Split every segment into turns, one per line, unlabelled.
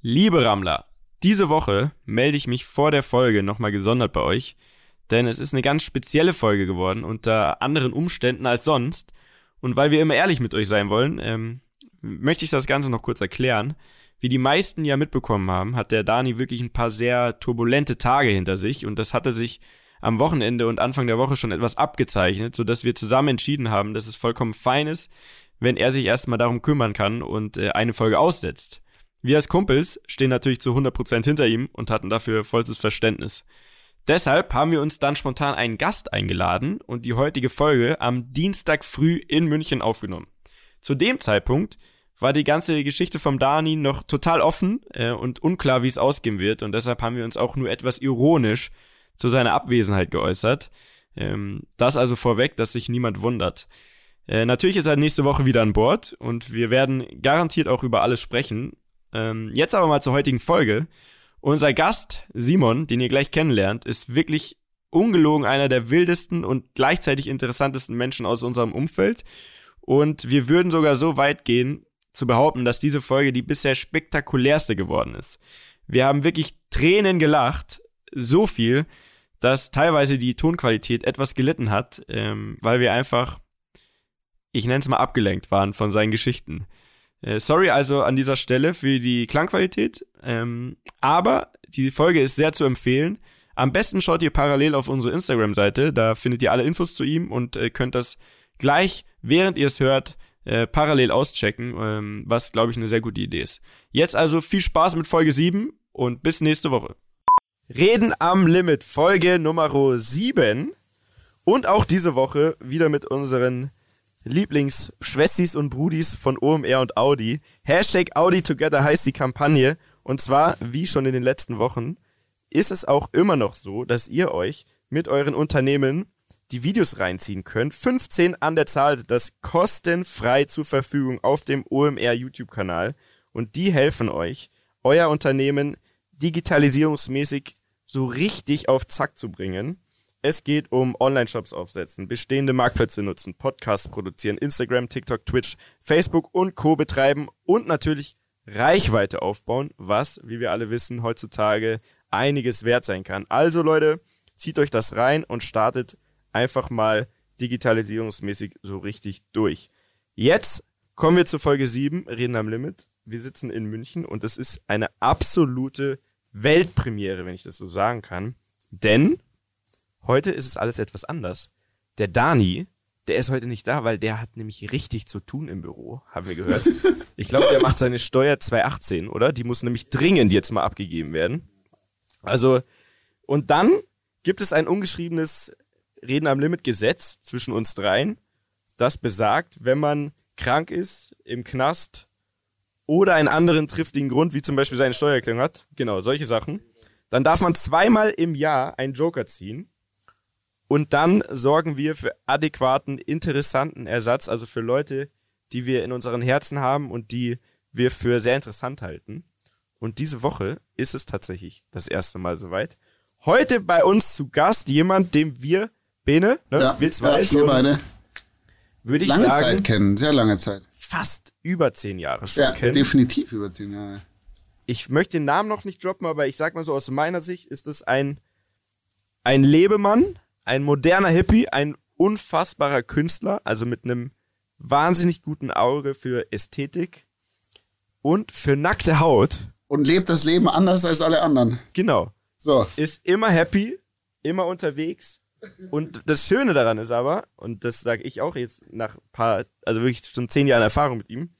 Liebe Rammler, diese Woche melde ich mich vor der Folge nochmal gesondert bei euch, denn es ist eine ganz spezielle Folge geworden, unter anderen Umständen als sonst. Und weil wir immer ehrlich mit euch sein wollen, ähm, möchte ich das Ganze noch kurz erklären. Wie die meisten ja mitbekommen haben, hat der Dani wirklich ein paar sehr turbulente Tage hinter sich und das hatte sich am Wochenende und Anfang der Woche schon etwas abgezeichnet, sodass wir zusammen entschieden haben, dass es vollkommen fein ist, wenn er sich erstmal darum kümmern kann und äh, eine Folge aussetzt. Wir als Kumpels stehen natürlich zu 100% hinter ihm und hatten dafür vollstes Verständnis. Deshalb haben wir uns dann spontan einen Gast eingeladen und die heutige Folge am Dienstag früh in München aufgenommen. Zu dem Zeitpunkt war die ganze Geschichte vom Dani noch total offen äh, und unklar, wie es ausgehen wird und deshalb haben wir uns auch nur etwas ironisch zu seiner Abwesenheit geäußert. Ähm, das also vorweg, dass sich niemand wundert. Äh, natürlich ist er nächste Woche wieder an Bord und wir werden garantiert auch über alles sprechen. Ähm, jetzt aber mal zur heutigen Folge. Unser Gast, Simon, den ihr gleich kennenlernt, ist wirklich ungelogen einer der wildesten und gleichzeitig interessantesten Menschen aus unserem Umfeld. Und wir würden sogar so weit gehen, zu behaupten, dass diese Folge die bisher spektakulärste geworden ist. Wir haben wirklich Tränen gelacht, so viel, dass teilweise die Tonqualität etwas gelitten hat, ähm, weil wir einfach, ich nenne es mal, abgelenkt waren von seinen Geschichten. Äh, sorry also an dieser Stelle für die Klangqualität, ähm, aber die Folge ist sehr zu empfehlen. Am besten schaut ihr parallel auf unsere Instagram-Seite, da findet ihr alle Infos zu ihm und äh, könnt das gleich, während ihr es hört, äh, parallel auschecken, ähm, was, glaube ich, eine sehr gute Idee ist. Jetzt also viel Spaß mit Folge 7 und bis nächste Woche. Reden am Limit, Folge Nummer 7. Und auch diese Woche wieder mit unseren Lieblingsschwestis und Brudis von OMR und Audi. Hashtag Audi Together heißt die Kampagne. Und zwar, wie schon in den letzten Wochen, ist es auch immer noch so, dass ihr euch mit euren Unternehmen die Videos reinziehen könnt. 15 an der Zahl das kostenfrei zur Verfügung auf dem OMR YouTube-Kanal. Und die helfen euch, euer Unternehmen digitalisierungsmäßig so richtig auf Zack zu bringen. Es geht um Online-Shops aufsetzen, bestehende Marktplätze nutzen, Podcasts produzieren, Instagram, TikTok, Twitch, Facebook und Co. betreiben und natürlich Reichweite aufbauen, was, wie wir alle wissen, heutzutage einiges wert sein kann. Also Leute, zieht euch das rein und startet einfach mal digitalisierungsmäßig so richtig durch. Jetzt kommen wir zu Folge 7, Reden am Limit. Wir sitzen in München und es ist eine absolute Weltpremiere, wenn ich das so sagen kann. Denn heute ist es alles etwas anders. Der Dani, der ist heute nicht da, weil der hat nämlich richtig zu tun im Büro, haben wir gehört. Ich glaube, der macht seine Steuer 2018, oder? Die muss nämlich dringend jetzt mal abgegeben werden. Also, und dann gibt es ein ungeschriebenes Reden am Limit Gesetz zwischen uns dreien, das besagt, wenn man krank ist, im Knast oder einen anderen triftigen Grund, wie zum Beispiel seine Steuererklärung hat, genau, solche Sachen, dann darf man zweimal im Jahr einen Joker ziehen und dann sorgen wir für adäquaten, interessanten Ersatz, also für Leute, die wir in unseren Herzen haben und die wir für sehr interessant halten. Und diese Woche ist es tatsächlich das erste Mal soweit. Heute bei uns zu Gast jemand, dem wir, Bene, ne,
ja,
wir zwei
ja,
schon,
beide.
würde ich
lange
sagen,
Zeit kennen, sehr lange Zeit.
fast über zehn Jahre schon
Ja,
kennen.
definitiv über zehn Jahre.
ich möchte den Namen noch nicht droppen, aber ich sag mal so, aus meiner Sicht ist es ein, ein Lebemann, ein moderner Hippie, ein unfassbarer Künstler, also mit einem wahnsinnig guten Auge für Ästhetik und für nackte Haut.
Und lebt das Leben anders als alle anderen.
Genau.
So,
Ist immer happy, immer unterwegs. Und das Schöne daran ist aber, und das sage ich auch jetzt nach ein paar, also wirklich schon zehn Jahren Erfahrung mit ihm,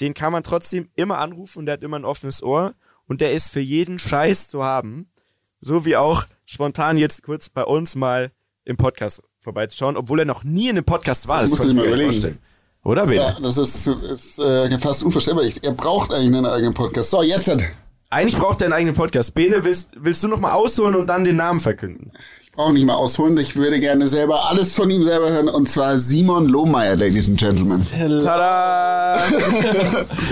den kann man trotzdem immer anrufen und der hat immer ein offenes Ohr und der ist für jeden Scheiß zu haben. So wie auch spontan jetzt kurz bei uns mal im Podcast vorbeizuschauen, obwohl er noch nie in einem Podcast war.
Das
konnte
dir
ich mir
überlegen.
vorstellen. Oder, Bene?
ja, das ist, ist äh, fast unvorstellbar. Ich- Er braucht eigentlich einen eigenen Podcast. So, jetzt. hat-
Eigentlich braucht er einen eigenen Podcast. Bene, willst, willst du noch mal ausholen und dann den Namen verkünden?
Ich brauche nicht mal ausholen. Ich würde gerne selber alles von ihm selber hören. Und zwar Simon Lohmeier, Ladies and Gentlemen.
Tada!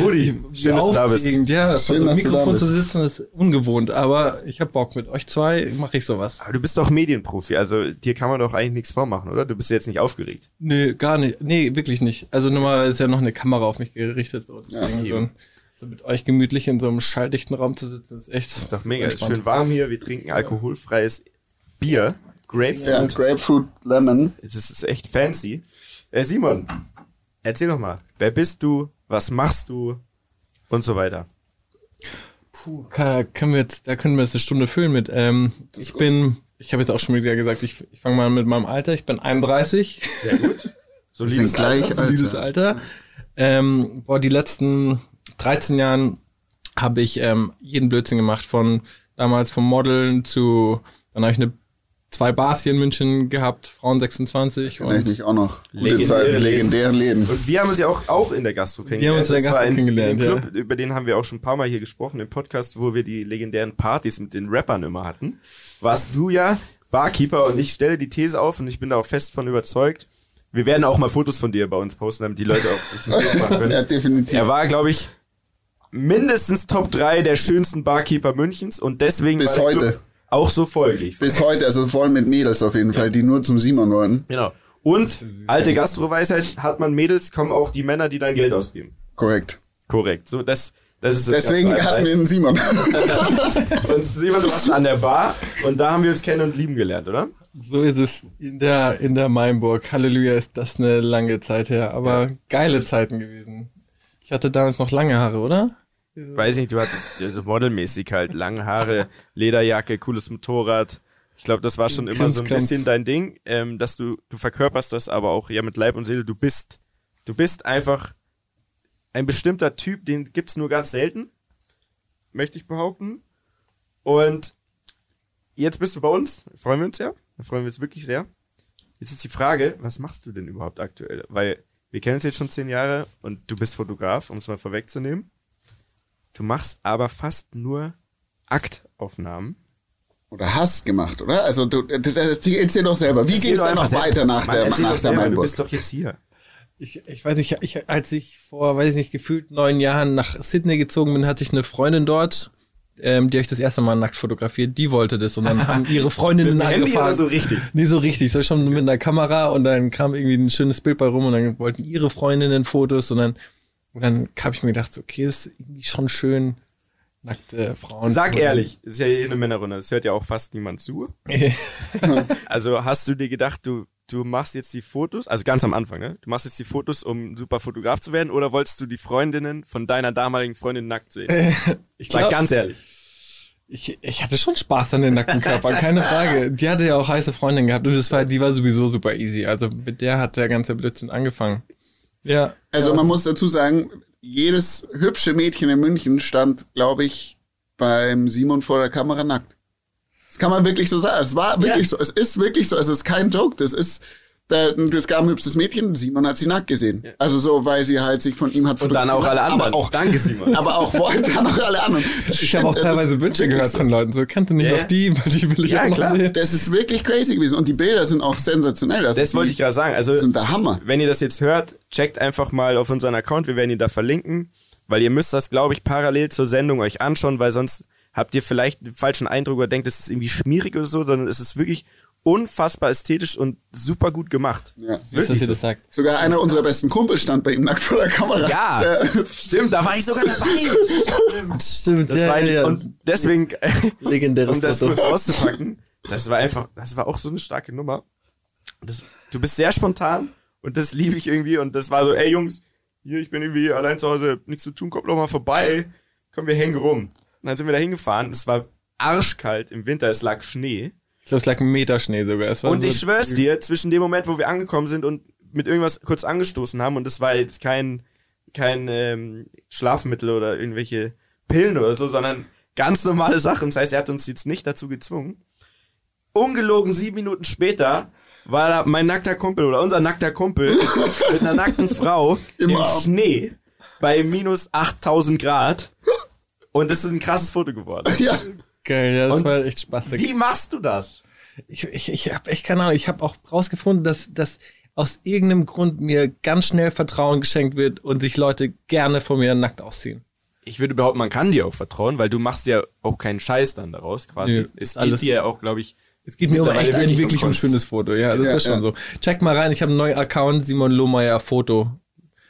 Rudi, schön, dass du da bist.
Ja.
Schön, dass du da
Mikrofon
bist.
zu sitzen ist ungewohnt, aber ich hab Bock. Mit euch zwei mache ich sowas.
Aber du bist doch Medienprofi, also dir kann man doch eigentlich nichts vormachen, oder? Du bist jetzt nicht aufgeregt.
Nee, gar nicht. Nee, wirklich nicht. Also normal ist ja noch eine Kamera auf mich gerichtet. So. Deswegen
Ja,
so ein- so mit euch gemütlich in so einem schalldichten Raum zu sitzen, ist echt.
Das ist doch mega schön warm hier. Wir trinken alkoholfreies Bier. Grapefruit.
Ja, Grapefruit Lemon.
Es ist, echt fancy. Äh, Simon, erzähl doch mal. Wer bist du? Was machst du? Und so weiter.
Puh, da können wir jetzt, da können wir jetzt eine Stunde füllen mit. Ähm, ich bin, ich habe jetzt auch schon wieder gesagt, ich, ich fange mal mit meinem Alter. Ich bin 31.
Sehr gut. So
Wir sind gleich
Solides
Alter.
Alter. Ähm, boah, die letzten 13 Jahren habe ich ähm, jeden Blödsinn gemacht, von damals vom Modeln zu, dann habe ich eine zwei Bars hier in München gehabt, Frauen 26
Kenn ich
und
mich auch noch. Gute
Legendäre
Zeiten, legendären Läden.
Und wir haben uns ja auch, auch in der Gastro kennengelernt.
Wir haben uns in der Gastro kennengelernt,
Club, über den haben wir auch schon ein paar Mal hier gesprochen, im Podcast, wo wir die legendären Partys mit den Rappern immer hatten. Warst du ja Barkeeper und ich stelle die These auf und ich bin da auch fest von überzeugt. Wir werden auch mal Fotos von dir bei uns posten, damit die Leute auch sich ein Bild machen
Ja,
können.
definitiv.
Er war, glaube ich, mindestens Top 3 der schönsten Barkeeper Münchens und deswegen
Bis heute.
Club auch so voll. gehe ich
Bis heute, also voll mit Mädels auf jeden Fall, die nur zum Simon wollten.
Genau. Und alte Gastroweisheit, hat man Mädels, kommen auch die Männer, die dein Geld ausgeben.
Korrekt.
Korrekt. So, das, das ist das
Deswegen hatten wir einen Simon.
Und Simon, du warst an der Bar und da haben wir uns kennen und lieben gelernt, oder?
so ist es in der, in der Mainburg. Halleluja, ist das eine lange Zeit her, aber geile Zeiten gewesen. Ich hatte damals noch lange Haare, oder?
Weiß nicht, du hattest also modelmäßig halt lange Haare, Lederjacke, cooles Motorrad. Ich glaube, das war schon immer so ein
Krimskrams.
bisschen dein Ding, ähm, dass du, du verkörperst das aber auch ja mit Leib und Seele. Du bist, du bist einfach ein bestimmter Typ, den gibt's nur ganz selten, möchte ich behaupten. Und jetzt bist du bei uns, freuen wir uns ja, da freuen wir uns wirklich sehr. Jetzt ist die Frage, was machst du denn überhaupt aktuell? Weil wir kennen uns jetzt schon zehn Jahre und du bist Fotograf, um es mal vorwegzunehmen. Du machst aber fast nur Aktaufnahmen.
Oder hast gemacht, oder? Also du, das, das, erzähl doch selber. Wie ging es dann noch weiter nach
Mann,
der, nach der
selber, Du
Mainburg?
bist doch jetzt hier.
Ich, ich weiß nicht, ich, als ich vor, weiß ich nicht, gefühlt neun Jahren nach Sydney gezogen bin, hatte ich eine Freundin dort, ähm, die ich das erste Mal nackt fotografiert. Die wollte das und dann haben ihre Freundinnen angefangen.
so richtig?
Nee, so richtig, so schon mit einer Kamera und dann kam irgendwie ein schönes Bild bei rum und dann wollten ihre Freundinnen Fotos und dann, und dann habe ich mir gedacht, so, okay, das ist irgendwie schon schön, nackte Frauen.
Sag ehrlich, ist ja hier eine Männerrunde, das hört ja auch fast niemand zu. Also hast du dir gedacht, du, du machst jetzt die Fotos, also ganz am Anfang, ne? Du machst jetzt die Fotos, um super Fotograf zu werden, oder wolltest du die Freundinnen von deiner damaligen Freundin nackt sehen? Ich sag ganz ehrlich.
Ich, ich hatte schon Spaß an den nackten Körpern, keine Frage. Die hatte ja auch heiße Freundin gehabt und das war, die war sowieso super easy. Also mit der hat der ganze Blödsinn angefangen. Ja.
Also man muss dazu sagen, jedes hübsche Mädchen in München stand, glaube ich, beim Simon vor der Kamera nackt. Das kann man wirklich so sagen. Es war wirklich so. Es ist wirklich so. Es ist kein Joke. Das ist, da, das gab ein hübsches Mädchen. Simon hat sie nackt gesehen. Also so, weil sie halt sich von ihm hat
Und dann auch alle anderen.
Aber auch,
Danke, Simon.
aber auch wollte dann auch alle anderen. Das
Ich habe auch teilweise Wünsche gehört
so.
von Leuten. So, kannst du nicht
Ja,
noch
ja.
die, weil die will ich
Ja,
auch noch
klar.
sehen.
Das ist wirklich crazy gewesen. Und die Bilder sind auch sensationell. Das,
Das wollte ich gerade sagen. Also,
sind der Hammer.
wenn ihr das jetzt hört, checkt einfach mal auf unseren Account, wir werden ihn da verlinken, weil ihr müsst das, glaube ich, parallel zur Sendung euch anschauen, weil sonst habt ihr vielleicht den falschen Eindruck oder denkt, es ist irgendwie schmierig oder so, sondern es ist wirklich unfassbar ästhetisch und super gut gemacht.
Ja.
Ihr das sagt.
Sogar einer unserer besten Kumpels stand bei ihm nackt vor der Kamera.
Ja,
Äh,
stimmt, da war ich sogar dabei.
Stimmt,
Das war ein, Und deswegen,
legendäres
um das kurz auszupacken, das war einfach, das war auch so eine starke Nummer. Das, du bist sehr spontan und das liebe ich irgendwie und das war so, ey Jungs, hier, ich bin irgendwie allein zu Hause, nichts zu tun, kommt doch mal vorbei, komm, wir hängen rum. Und dann sind wir da hingefahren, es war arschkalt im Winter, es lag Schnee.
Ich glaube, es lag ein Meter Schnee sogar. Es war
Und
so
ich schwör's dir, zwischen dem Moment, wo wir angekommen sind und mit irgendwas kurz angestoßen haben, und das war jetzt kein, kein ähm, Schlafmittel oder irgendwelche Pillen oder so, sondern ganz normale Sachen. Das heißt, er hat uns jetzt nicht dazu gezwungen. Ungelogen sieben Minuten später war da mein nackter Kumpel oder unser nackter Kumpel mit einer nackten Frau
Im
im. Schnee bei minus 8000 Grad. Und das ist ein krasses Foto geworden.
ja.
Geil, ja, das
Und
war echt spaßig.
Wie machst du das?
Ich, ich, ich habe echt keine Ahnung. Ich habe auch rausgefunden, dass, dass aus irgendeinem Grund mir ganz schnell Vertrauen geschenkt wird und sich Leute gerne von mir nackt ausziehen.
ich würde behaupten, man kann dir auch vertrauen, weil du machst ja auch keinen Scheiß dann daraus quasi.
Nö,
es
ist
geht
alles-
dir ja auch, glaube ich,
Es geht mir um echt ein
wirklich um Kunst.
schönes Foto. Ja, das
Ja,
ist schon
ja.
so. Check mal rein. Ich habe einen neuen Account, Simon Lohmeier Foto.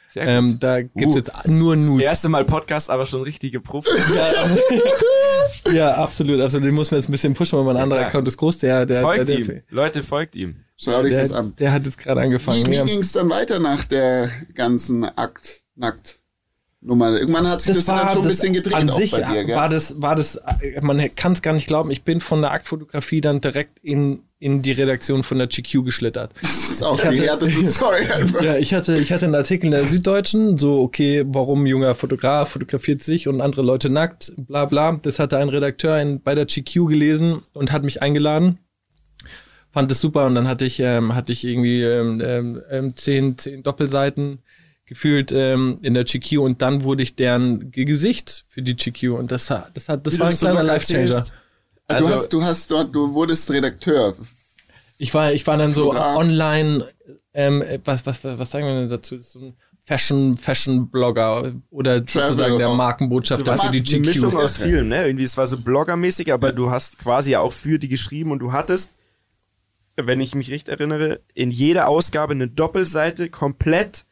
Sehr gut.
Ähm, da gibt's
Uh.
jetzt nur Nudes.
Erste Mal Podcast, aber schon richtige Profi.
Ja, ja, absolut, absolut. Den muss man jetzt ein bisschen pushen, weil mein anderer
klar.
Account ist groß. Der, der,
folgt
der,
ihm.
der,
Leute, folgt ihm.
Schau dich
der,
das an.
der hat jetzt gerade angefangen.
Wie, wie
ja.
ging es dann weiter nach der ganzen Akt, nackt Nummer? Irgendwann hat sich das, dann schon ein bisschen gedreht
an sich
dir, gell?
war das war das man kann es gar nicht glauben ich bin von der Aktfotografie dann direkt in in die Redaktion von der GQ geschlittert
das ist auch
ich hatte-
die härteste Story einfach.
ja ich hatte ich hatte einen Artikel in der Süddeutschen so okay warum junger Fotograf fotografiert sich und andere Leute nackt bla bla das hatte ein Redakteur in, bei der GQ gelesen und hat mich eingeladen fand es super und dann hatte ich ähm, hatte ich irgendwie ähm, ähm, ähm, zehn, zehn Doppelseiten gefühlt ähm, in der GQ und dann wurde ich deren Ge- Gesicht für die GQ und das war das hat das
Wie
war
du
ein
so
kleiner
locker
Life Changer.
erzählst.
du
Also-
hast, du hast dort, du wurdest Redakteur.
Ich war ich war dann so
Fotograf.
online ähm, was was was was sagen wir denn dazu so ein Fashion Fashion Blogger oder
Travel
sozusagen der. Markenbotschafter
Du
für die
Die Mischung
GQ.
aus vielem, ne? Irgendwie, es war so bloggermäßig, aber du hast quasi ja auch für die geschrieben und du hattest, wenn ich mich richtig erinnere, in jeder Ausgabe eine Doppelseite komplett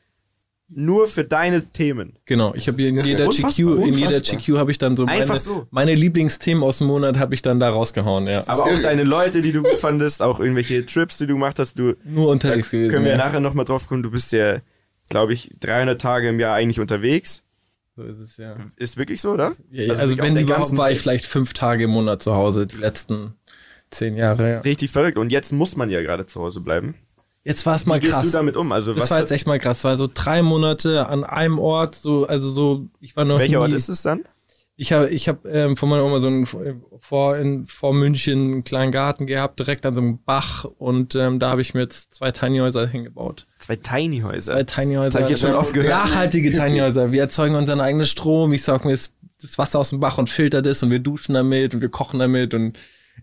nur für deine Themen.
Genau, ich habe in
ist
jeder
unfassbar,
GQ in jeder. GQ habe ich dann so meine
so.
meine Lieblingsthemen aus dem Monat habe ich dann da rausgehauen, ja.
Aber auch
irre.
deine Leute, die du gut fandest, auch irgendwelche Trips, die du gemacht hast, du
Nur unterwegs gewesen.
können wir
ja.
nachher nochmal drauf kommen, du bist ja, glaube ich, 300 Tage im Jahr eigentlich unterwegs.
So ist es, ja.
Ist wirklich so, oder?
Ja, also,
wirklich auf
wenn überhaupt
ganzen
war ich vielleicht fünf Tage im Monat zu Hause, die letzten zehn Jahre. Ja.
Richtig verrückt. Und jetzt muss man ja gerade zu Hause bleiben.
Jetzt war es mal
Wie gehst
krass.
du damit um? Also
das
was
war jetzt echt mal krass. War so drei Monate an einem Ort, so also so. Ich war noch
welcher
nie,
Ort ist es dann?
Ich habe ich habe ähm, von meiner Oma so einen vor in vor München einen kleinen Garten gehabt, direkt an so einem Bach und ähm, da habe ich mir jetzt zwei Tiny Häuser hingebaut.
Zwei Tiny Häuser.
Zwei Tiny Häuser.
Das habe ich jetzt schon oft gehört.
Nachhaltige Tiny Häuser. Wir erzeugen unseren eigenen Strom. Ich saug mir das, das Wasser aus dem Bach und filter das und wir duschen damit und wir kochen damit und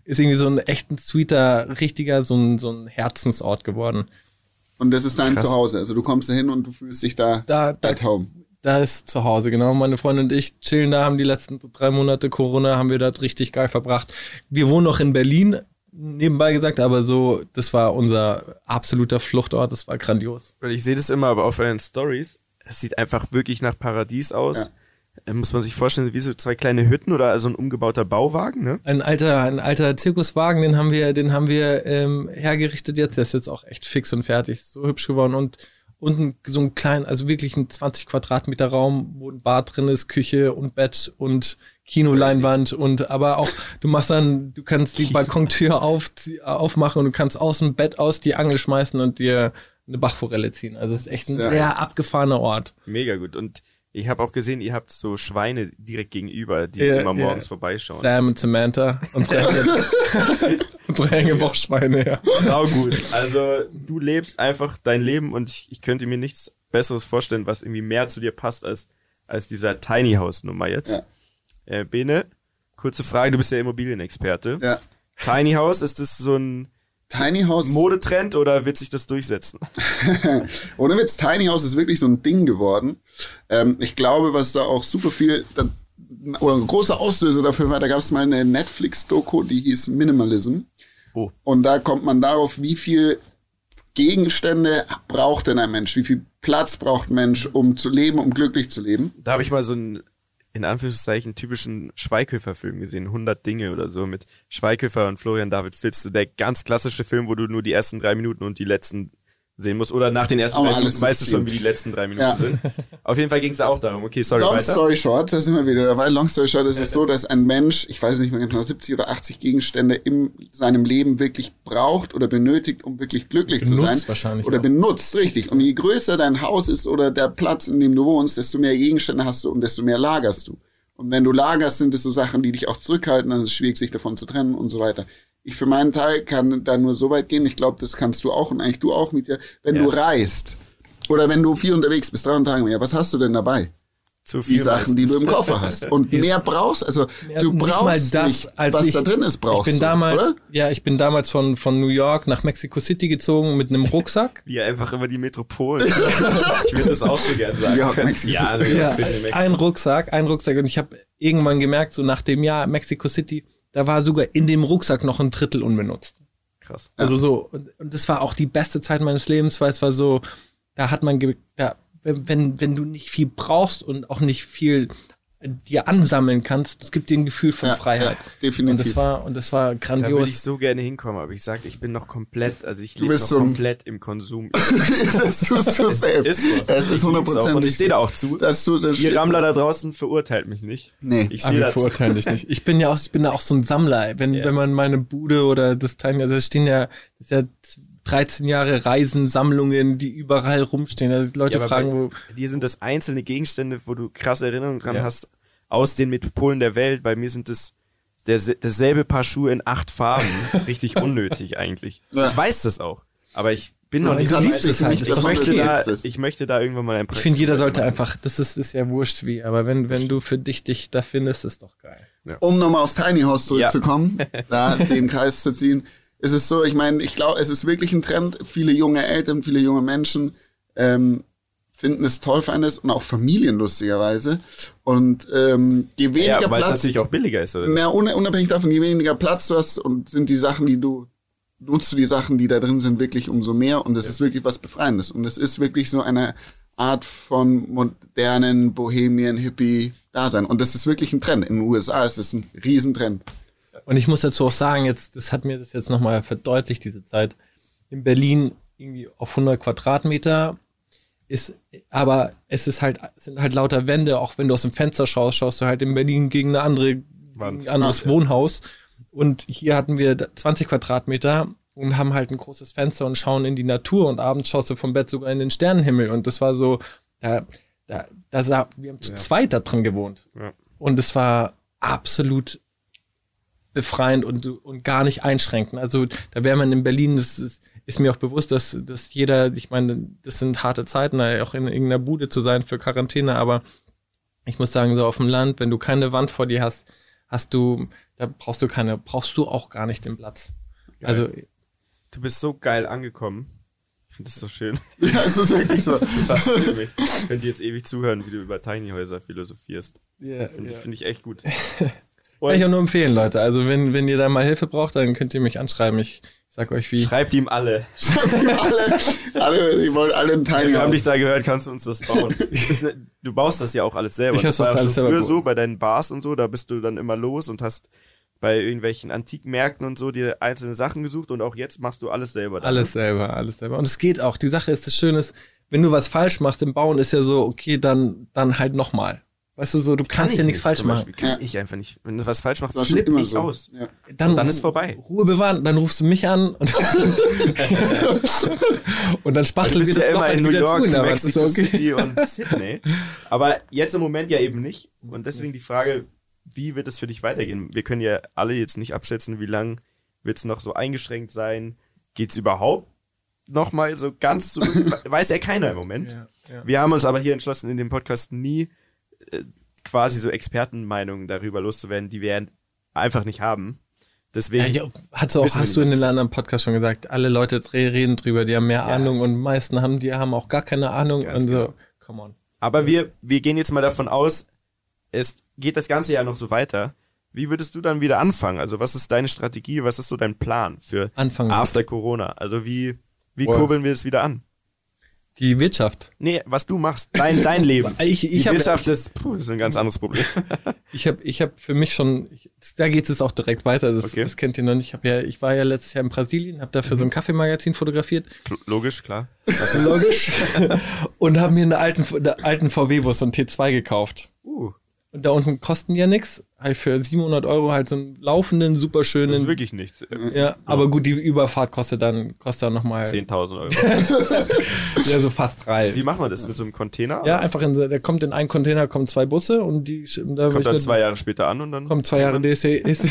ist irgendwie so ein echt ein sweeter, richtiger, so ein, so ein Herzensort geworden.
Und das ist dein
Krass.
Zuhause. Also du kommst da hin und du fühlst dich da,
Da, da,
at home.
da ist zu Hause, genau. Meine Freundin und ich chillen da, haben die letzten drei Monate Corona, haben wir dort richtig geil verbracht. Wir wohnen noch in Berlin, nebenbei gesagt, aber so, das war unser absoluter Fluchtort, das war grandios.
Weil ich sehe das immer, aber auf euren Stories. Es sieht einfach wirklich nach Paradies aus. Äh, Muss man sich vorstellen, wie so zwei kleine Hütten oder also ein umgebauter Bauwagen, ne?
Ein alter, ein alter Zirkuswagen, den haben wir, den haben wir ähm, hergerichtet jetzt. Der ist jetzt auch echt fix und fertig, ist so hübsch geworden und unten so ein kleinen, also wirklich ein 20 Quadratmeter Raum, wo ein Bad drin ist, Küche und Bett und Kinoleinwand und aber auch, du machst dann, du kannst die Balkontür auf, aufmachen und du kannst aus dem Bett aus die Angel schmeißen und dir eine Bachforelle ziehen. Also es ist echt ein
Ja.
sehr abgefahrener Ort.
Mega gut. Und ich habe auch gesehen, ihr habt so Schweine direkt gegenüber, die
Ja,
immer morgens vorbeischauen.
Sam und Samantha, unsere, unsere Hängebauchschweine, ja.
Sau gut. Also du lebst einfach dein Leben und ich, ich könnte mir nichts Besseres vorstellen, was irgendwie mehr zu dir passt als, als dieser Tiny House Nummer jetzt.
Ja.
Äh, Bene, kurze Frage, du bist ja Immobilienexperte.
Ja.
Tiny House, ist das so ein
Tiny House.
Modetrend oder wird sich das durchsetzen?
Ohne Witz, Tiny House ist wirklich so ein Ding geworden. Ähm, ich glaube, was da auch super viel, da, oder ein großer Auslöser dafür war, da gab es mal eine Netflix-Doku, die hieß Minimalism.
Oh.
Und da kommt man darauf, wie viel Gegenstände braucht denn ein Mensch? Wie viel Platz braucht ein Mensch, um zu leben, um glücklich zu leben?
Da habe ich mal so einen, in Anführungszeichen, typischen Schweighöfer-Film gesehen, 100 Dinge oder so, mit Schweighöfer und Florian David Fitz. So der ganz klassische Film, wo du nur die ersten drei Minuten und die letzten sehen musst. Oder nach den ersten
Aber
drei Minuten weißt du
zu
schon, wie die letzten drei Minuten
Ja.
sind. Auf jeden Fall ging es da auch darum. Okay, sorry,
Long
weiter.
Story Short, da sind wir wieder dabei. Long Story Short, es ist so, dass ein Mensch, ich weiß nicht mehr genau, 70 oder 80 Gegenstände in seinem Leben wirklich braucht oder benötigt, um wirklich glücklich zu
Benutzt
sein.
wahrscheinlich
Oder
auch.
benutzt, richtig. Und je größer dein Haus ist oder der Platz, in dem du wohnst, desto mehr Gegenstände hast du und desto mehr lagerst du. Und wenn du lagerst, sind es so Sachen, die dich auch zurückhalten, dann ist es schwierig, sich davon zu trennen und so weiter. Ich für meinen Teil kann da nur so weit gehen. Ich glaube, das kannst du auch und eigentlich du auch mit dir. Wenn
Ja.
du reist oder wenn du viel unterwegs bist, 300 Tage mehr, was hast du denn dabei?
Zu
die
viel
Sachen, die du im
meistens.
Koffer hast. Und mehr brauchst, also du
nicht
brauchst
mal das,
nicht,
als
was
ich,
da drin ist, brauchst
ich bin
du,
damals,
oder?
ja, ich bin damals von von New York nach Mexico City gezogen mit einem Rucksack.
Wie einfach immer die Metropolen. ich würde das auch so gern sagen.
Ja,
können.
Mexico
ja,
City.
New
Ja,
York
ein Rucksack, ein Rucksack und ich habe irgendwann gemerkt, so nach dem Jahr Mexico City, da war sogar in dem Rucksack noch ein Drittel unbenutzt.
Krass.
Also so und, und das war auch die beste Zeit meines Lebens, weil es war so, da hat man da wenn, wenn du nicht viel brauchst und auch nicht viel dir ansammeln kannst, es gibt dir ein Gefühl von
Ja,
Freiheit.
ja, definitiv.
Und das war, und das war
Da würde
grandios.
ich so gerne hinkommen, aber ich sag, ich bin noch komplett, also ich lebe noch
so
komplett im Konsum.
das tust du selbst.
Ist so.
Es ist hundertprozentig.
Und ich stehe da auch zu.
Dass du, das
Ihr Rammler da draußen verurteilt mich nicht.
Nee.
Ich
Ah,
stehe
wir
dazu.
verurteilen dich nicht. Ich bin ja auch, ich bin da auch so ein Sammler. Wenn,
Ja.
wenn man meine Bude oder das Tiny, da stehen ja, das ist ja 13 Jahre Reisen, Sammlungen, die überall rumstehen. Also die Leute
Ja,
fragen,
bei
wo,
dir sind das einzelne Gegenstände, wo du krasse Erinnerungen dran
Ja.
hast, aus den Metropolen der Welt. Bei mir sind es der, dasselbe Paar Schuhe in acht Farben. Richtig unnötig eigentlich.
Ja.
Ich weiß das auch. Aber ich bin noch
Ja,
nicht so
es halt,
Ich, ich, möchte
okay.
da, ich möchte da irgendwann mal ein
ich finde, jeder sollte
machen.
einfach, das ist, ist ja wurscht wie, aber wenn, wenn du für dich dich da findest, ist doch geil.
um nochmal aufs Tiny House zurückzukommen, da den Kreis zu ziehen, ist es so, ich meine, ich glaube, es ist wirklich ein Trend. Viele junge Eltern, viele junge Menschen ähm, finden es toll, feiern es und auch Familien lustigerweise. Und ähm, je weniger
Ja, weil es
Platz,
natürlich auch billiger ist, oder?
na, un unabhängig davon, je weniger Platz du hast und sind die Sachen, die du nutzt du die Sachen, die da drin sind, wirklich umso mehr und das ist wirklich was Befreiendes. Und es ist wirklich so eine Art von modernen Bohemien, Hippie-Dasein. Und das ist wirklich ein Trend. In den USA ist es ein Riesentrend.
Und ich muss dazu auch sagen, jetzt, das hat mir das jetzt nochmal verdeutlicht, diese Zeit. In Berlin irgendwie auf 100 Quadratmeter ist, aber es ist halt, sind halt lauter Wände, auch wenn du aus dem Fenster schaust, schaust du halt in Berlin gegen eine andere, ein anderes
Ah, ja.
Wohnhaus. Und hier hatten wir 20 Quadratmeter und haben halt ein großes Fenster und schauen in die Natur und abends schaust du vom Bett sogar in den Sternenhimmel. Und das war so, da, da, da sah, wir haben zu zweit da drin gewohnt.
Ja.
Und es war absolut befreiend und, und gar nicht einschränken. Also da wäre man in Berlin, das ist, ist mir auch bewusst, dass, dass jeder, ich meine, das sind harte Zeiten, da auch in irgendeiner Bude zu sein für Quarantäne, aber ich muss sagen, so auf dem Land, wenn du keine Wand vor dir hast, hast du, da brauchst du keine, brauchst du auch gar nicht den Platz. Also
Du bist so geil angekommen. Ich finde das so schön.
Ja, es ist wirklich so.
Das fasziniert mich. Ich könnte jetzt ewig zuhören, wie du über Tiny Häuser philosophierst.
ja,
Finde
ja.
find ich echt gut.
Kann ich auch nur empfehlen, Leute. Also wenn, wenn ihr da mal Hilfe braucht, dann könnt ihr mich anschreiben. Ich sag euch wie.
Schreibt ihm alle.
alle, alle, die wollen alle ein Tiny
Wir haben dich da gehört, kannst du uns das bauen. Du baust das ja auch alles selber.
Ich
das war ja
alles
schon
selber
früher so bei deinen Bars und so, da bist du dann immer los und hast bei irgendwelchen Antikmärkten und so dir einzelne Sachen gesucht und auch jetzt machst du alles selber. da.
Alles selber, alles selber. Und es geht auch. Die Sache ist, das Schöne ist, wenn du was falsch machst im Bauen, ist ja so, okay, dann, dann halt nochmal. Weißt du so, du
Kann
kannst ja nichts
nicht,
falsch machen.
Beispiel. Kann
Ja.
ich einfach nicht. Wenn du was falsch machst,
Das war schon
flipp
immer
ich
so.
aus.
Ja.
Dann,
dann ist vorbei.
Ruhe bewahren, dann rufst du mich an und, und dann
Du
spachteln wir
bist
das
ja immer in New York,
zu, ist
Mexico
okay.
City und Sydney. Aber jetzt im Moment ja eben nicht. Und deswegen die Frage, wie wird es für dich weitergehen? Wir können ja alle jetzt nicht abschätzen, wie lang wird es noch so eingeschränkt sein. Geht es überhaupt noch mal so ganz zurück? Weiß ja keiner im Moment.
Ja, ja.
Wir haben uns aber hier entschlossen, in dem Podcast nie quasi so Expertenmeinungen darüber loszuwerden, die wir einfach nicht haben. Deswegen,
Ja, ja, hast du auch, hast du in den anderen Podcast schon gesagt, alle Leute reden drüber, die haben mehr
Ja.
Ahnung und meisten haben, die haben auch gar keine Ahnung
Ganz
und so,
genau.
come on.
Aber wir, wir gehen jetzt mal davon aus, es geht das ganze Jahr noch so weiter. Wie würdest du dann wieder anfangen? Also was ist deine Strategie? Was ist so dein Plan für
Anfangen.
after Corona? Also wie, wie
Wow.
kurbeln wir es wieder an?
Die Wirtschaft.
Nee, was du machst, dein, dein Leben.
Ich, ich
Die
habe
Wirtschaft ist, puh, das ist ein ganz anderes Problem.
Ich habe ich hab für mich schon, ich, da geht es jetzt auch direkt weiter, das,
Okay.
das kennt ihr noch nicht. Ich, hab ja, ich war ja letztes Jahr in Brasilien, habe da für so ein Kaffeemagazin fotografiert,
Logisch, klar.
logisch, und habe mir einen alten, einen alten VW-Bus, so einen T2 gekauft.
Uh,
Und da unten kosten die ja nix. Habe ich für 700 Euro halt so einen laufenden,
das ist
superschönen,
wirklich nichts.
ja, aber gut, die Überfahrt kostet dann, kostet dann nochmal,
10.000 Euro.
ja, so fast drei.
Wie machen wir das? Mit so einem Container?
Ja, einfach in, der kommt in einen Container, kommen zwei Busse und die, da
Kommt dann zwei Jahre später an und dann.
kommt zwei Jahre ist, ist,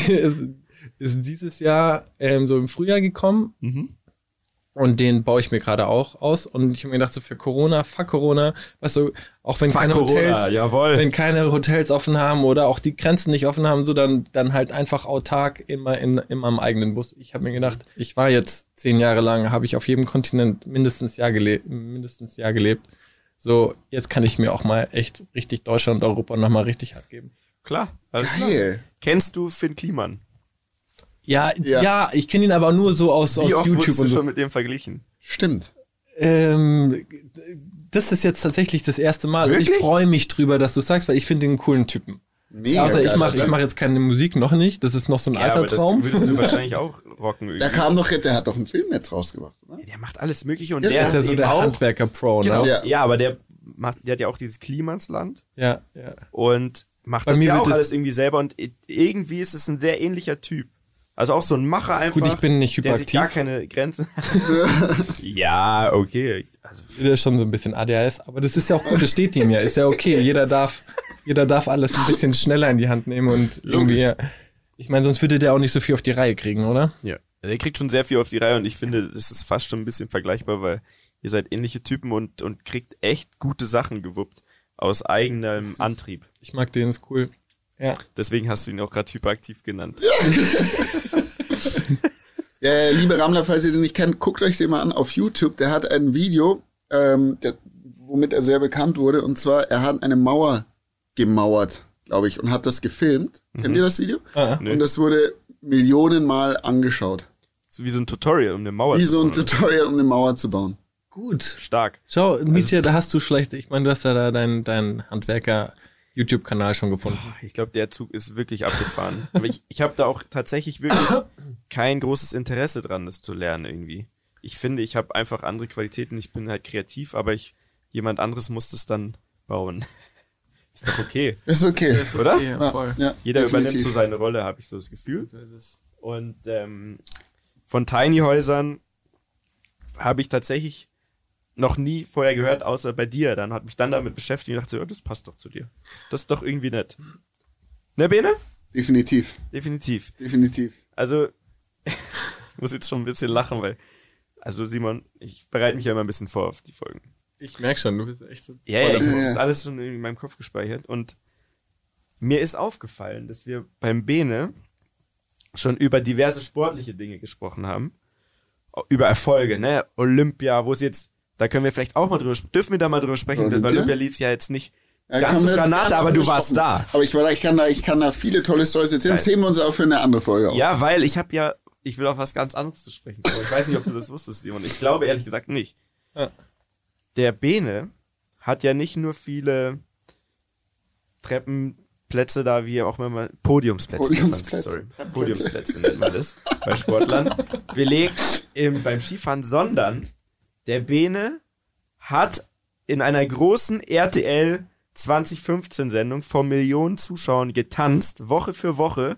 ist dieses Jahr ähm, so im Frühjahr gekommen
Mhm.
Und den baue ich mir gerade auch aus und ich habe mir gedacht so für Corona, fuck Corona, weißt du, auch wenn
Fuck
keine
Corona,
Hotels,
jawohl.
wenn keine Hotels offen haben oder auch die Grenzen nicht offen haben, so dann dann halt einfach autark immer in immer im eigenen Bus. Ich habe mir gedacht, ich war jetzt zehn Jahre lang, habe ich auf jedem Kontinent mindestens Jahr gelebt, mindestens Jahr gelebt. So jetzt kann ich mir auch mal echt richtig Deutschland und Europa noch mal richtig hart geben.
Klar, alles klar.
Geil.
Kennst du Finn Kliman?
Ja, ja,
Ja.
ich kenne ihn aber nur so aus, aus
Wie oft
YouTube
wurdest
und
du
so.
schon mit dem verglichen?
Stimmt.
Ähm, das ist jetzt tatsächlich das erste Mal. Und ich
Wirklich?
freue mich drüber, dass du sagst, weil ich finde den einen coolen Typen.
Mega
Also ich mache ich mach jetzt keine Musik noch nicht. Das ist noch so ein
Ja,
alter
aber das
Traum.
würdest du wahrscheinlich auch rocken irgendwie.
Der kam doch, der hat doch einen Film jetzt rausgebracht, oder?
der macht alles Mögliche und
Ja,
der
ist ja so der Handwerker-Pro,
Genau.
ne?
Ja.
Ja. aber der macht, der hat ja auch dieses Klimasland
Ja, ja.
und macht
Bei
das
mir
ja
wird
auch
das-
alles irgendwie selber und irgendwie ist es ein sehr ähnlicher Typ. Also auch so ein Macher einfach.
Gut, ich bin nicht
der
hyperaktiv.
gar keine Grenzen. ja, okay. Also,
Der ist schon so ein bisschen ADHS, aber das ist ja auch gut, das steht ihm ja, ist ja okay. Jeder darf, jeder darf alles ein bisschen schneller in die Hand nehmen und irgendwie, ja. ich meine, sonst würde der auch nicht so viel auf die Reihe kriegen, oder?
ja. Der kriegt schon sehr viel auf die Reihe und ich finde, das ist fast schon ein bisschen vergleichbar, weil ihr seid ähnliche Typen und, und kriegt echt gute Sachen gewuppt aus eigenem Antrieb.
Ich mag den, ist cool. Ja.
Deswegen hast du ihn auch gerade hyperaktiv genannt.
Ja, liebe Rammler, falls ihr den nicht kennt, guckt euch den mal an auf YouTube. Der hat ein Video, ähm, der, womit er sehr bekannt wurde. Und zwar, er hat eine Mauer gemauert, glaube ich, und hat das gefilmt. Kennt ihr das Video?
Ah.
Und das wurde Millionenmal angeschaut.
So wie so ein Tutorial, um eine Mauer
Wie
zu
so ein
bauen, oder?
Tutorial, um eine Mauer zu bauen.
gut.
Stark.
Schau, Mietja, da hast du vielleicht, ich meine, du hast ja da deinen dein Handwerker-YouTube-Kanal schon gefunden.
Ich glaube, der Zug ist wirklich abgefahren. Aber ich, ich habe da auch tatsächlich wirklich kein großes Interesse dran, das zu lernen irgendwie. Ich finde, ich habe einfach andere Qualitäten. Ich bin halt kreativ, aber ich jemand anderes muss das dann bauen. Ist doch okay,
Ist okay.
oder?
Ja,
Ja,
voll.
ja,
Jeder
definitiv.
übernimmt so seine Rolle, habe ich so das Gefühl. Und ähm, von Tiny Häusern habe ich tatsächlich noch nie vorher gehört, außer bei dir. Dann hat mich dann damit beschäftigt und dachte, oh, das passt doch zu dir. Das ist doch irgendwie nett. Ne, Bene?
Definitiv,
Definitiv.
definitiv.
Also, ich muss jetzt schon ein bisschen lachen, weil, also Simon, ich bereite mich ja immer ein bisschen vor auf die Folgen.
Ich merk schon, du bist echt so.
Ja, ja,
voll
das ist alles schon in meinem Kopf gespeichert. Und mir ist aufgefallen, dass wir beim Bene schon über diverse sportliche Dinge gesprochen haben. Über Erfolge, ne? Olympia, wo es jetzt, da können wir vielleicht auch mal drüber sprechen. Dürfen wir da mal drüber sprechen? Denn bei
Olympia?
Lief es ja jetzt nicht
Ja,
ganz so Granate, aber du warst da.
Aber ich, war da, ich, kann da, ich kann da viele tolle Stories erzählen. Das heben wir uns auch für eine andere Folge auf.
Ja, weil ich habe ja, ich will auf was ganz anderes zu sprechen kommen. Ich weiß nicht, ob du das wusstest, Simon. Ich glaube ehrlich gesagt nicht.
Ja.
Der Bene hat ja nicht nur viele Treppenplätze da, wie auch immer, Podiumsplätze.
Podiumsplätze.
Sorry. Podiumsplätze nennt man das bei Sportlern. Belegt im, beim Skifahren, sondern der Bene hat in einer großen RTL 2015 Sendung vor Millionen Zuschauern getanzt, Woche für Woche.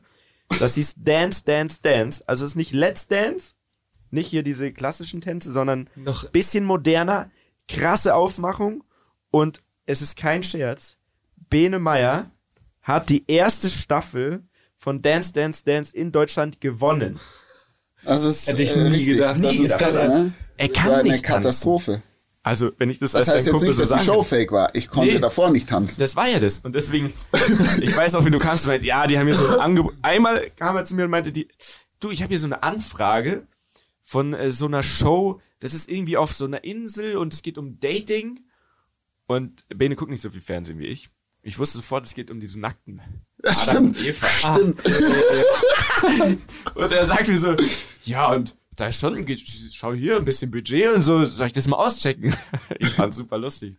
Das hieß Dance, Dance, Dance. Also es ist nicht Let's Dance, nicht hier diese klassischen Tänze, sondern
Noch,
bisschen moderner, krasse Aufmachung und es ist kein Scherz. Bene Meyer hat die erste Staffel von Dance, Dance, Dance in Deutschland gewonnen.
Das ist
Hätte ich
äh,
nie
richtig.
gedacht.
Das
Nie
ist
gedacht.
krass, ne?
Er
Das
kann
war eine
nicht tanzen.
Katastrophe.
Also, wenn ich das,
Das
als
heißt jetzt
Kumpel
nicht,
so
dass die Show fake war. Ich konnte
Nee.
davor nicht tanzen.
Das war ja das. Und deswegen, ich weiß auch, wie du kannst. Meint, ja, die haben hier so ein Angebot. Einmal kam er zu mir und meinte, die, du, ich habe hier so eine Anfrage von äh, so einer Show. Das ist irgendwie auf so einer Insel und es geht um Dating. Und Bene guckt nicht so viel Fernsehen wie ich. Ich wusste sofort, es geht um diese Nackten. Adam und Eva.
Stimmt.
Und er sagt mir so, ja, und da ist schon, schau hier, ein bisschen Budget und so, soll ich das mal auschecken? Ich fand's super lustig.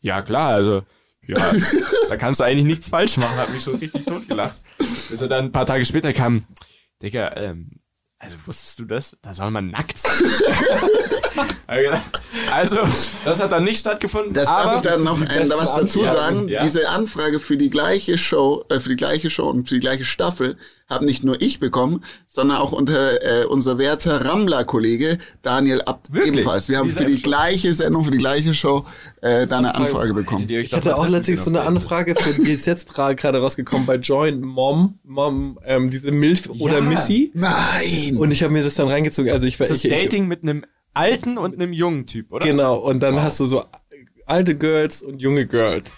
Ja, klar, also, ja, da kannst du eigentlich nichts falsch machen, hat mich schon richtig totgelacht. Bis er dann ein paar Tage später kam, Digga, ähm, also wusstest du das? Da soll man nackt sein. Also, das hat dann nicht stattgefunden,
Das
aber
darf ich dann noch ein, was dazu sagen.
ja.
Diese Anfrage für die gleiche Show, äh, für die gleiche Show und für die gleiche Staffel habe nicht nur ich bekommen, sondern auch unter, äh, unser werter Rammler-Kollege Daniel Abt
Wirklich?
ebenfalls. Wir haben für
Dieselbe
die gleiche Sendung, für die gleiche Show äh, da eine Anfrage bekommen.
ich hatte auch letztens so eine. Anfrage, für, die ist jetzt gerade rausgekommen bei Join Mom, Mom, ähm, diese Milf oder
Ja.
Missy.
Nein!
Und ich habe mir das dann reingezogen. Also ich,
Das
ich,
ist
ich
Dating mit einem alten und einem jungen Typ, oder?
Genau, und dann hast du so alte Girls und junge Girls.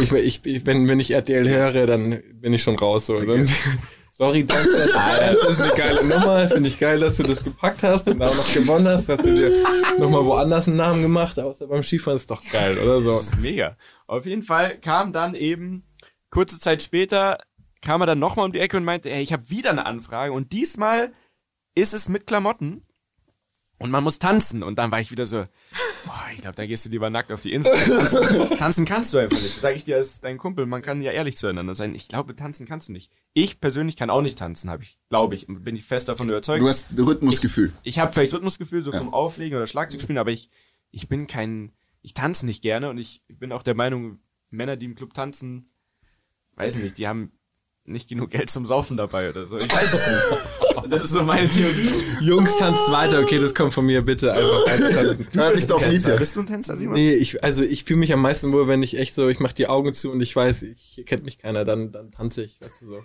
Ich, ich, ich, wenn, wenn ich RTL höre, dann bin ich schon raus. So. Dann, sorry, danke. Das ist eine geile Nummer. Finde ich geil, dass du das gepackt hast und auch noch gewonnen hast. Hast du dir nochmal woanders einen Namen gemacht, außer beim Skifahren. Ist doch geil, oder so?
Das ist mega. Auf jeden Fall kam dann eben, kurze Zeit später, kam er dann nochmal um die Ecke und meinte, ey, ich habe wieder eine Anfrage und diesmal ist es mit Klamotten und man muss tanzen. Und dann war ich wieder so, Boah, ich glaube, da gehst du lieber nackt auf die Insel. Tanzen, tanzen kannst du einfach nicht. Sag ich dir als dein Kumpel, man kann ja ehrlich zueinander sein. Ich glaube, tanzen kannst du nicht. Ich persönlich kann auch nicht tanzen, habe ich, glaube ich, und bin ich fest davon überzeugt.
Du hast Rhythmusgefühl.
Ich habe vielleicht Rhythmusgefühl so vom Auflegen oder Schlagzeug spielen, aber ich, ich bin kein, ich tanze nicht gerne und ich bin auch der Meinung, Männer, die im Club tanzen, weiß nicht, die haben nicht genug Geld zum Saufen dabei oder so. Ich weiß es nicht. Das ist so meine Theorie.
Jungs, tanzt weiter, okay, das kommt von mir, bitte einfach weiter.
Hört sich doch
Tänzer.
Lied.
Bist du ein Tänzer, Simon?
Nee, ich, also ich fühle mich am meisten wohl, wenn ich echt so, ich mache die Augen zu und ich weiß, ich hier kennt mich keiner, dann, dann tanze ich, weißt du so.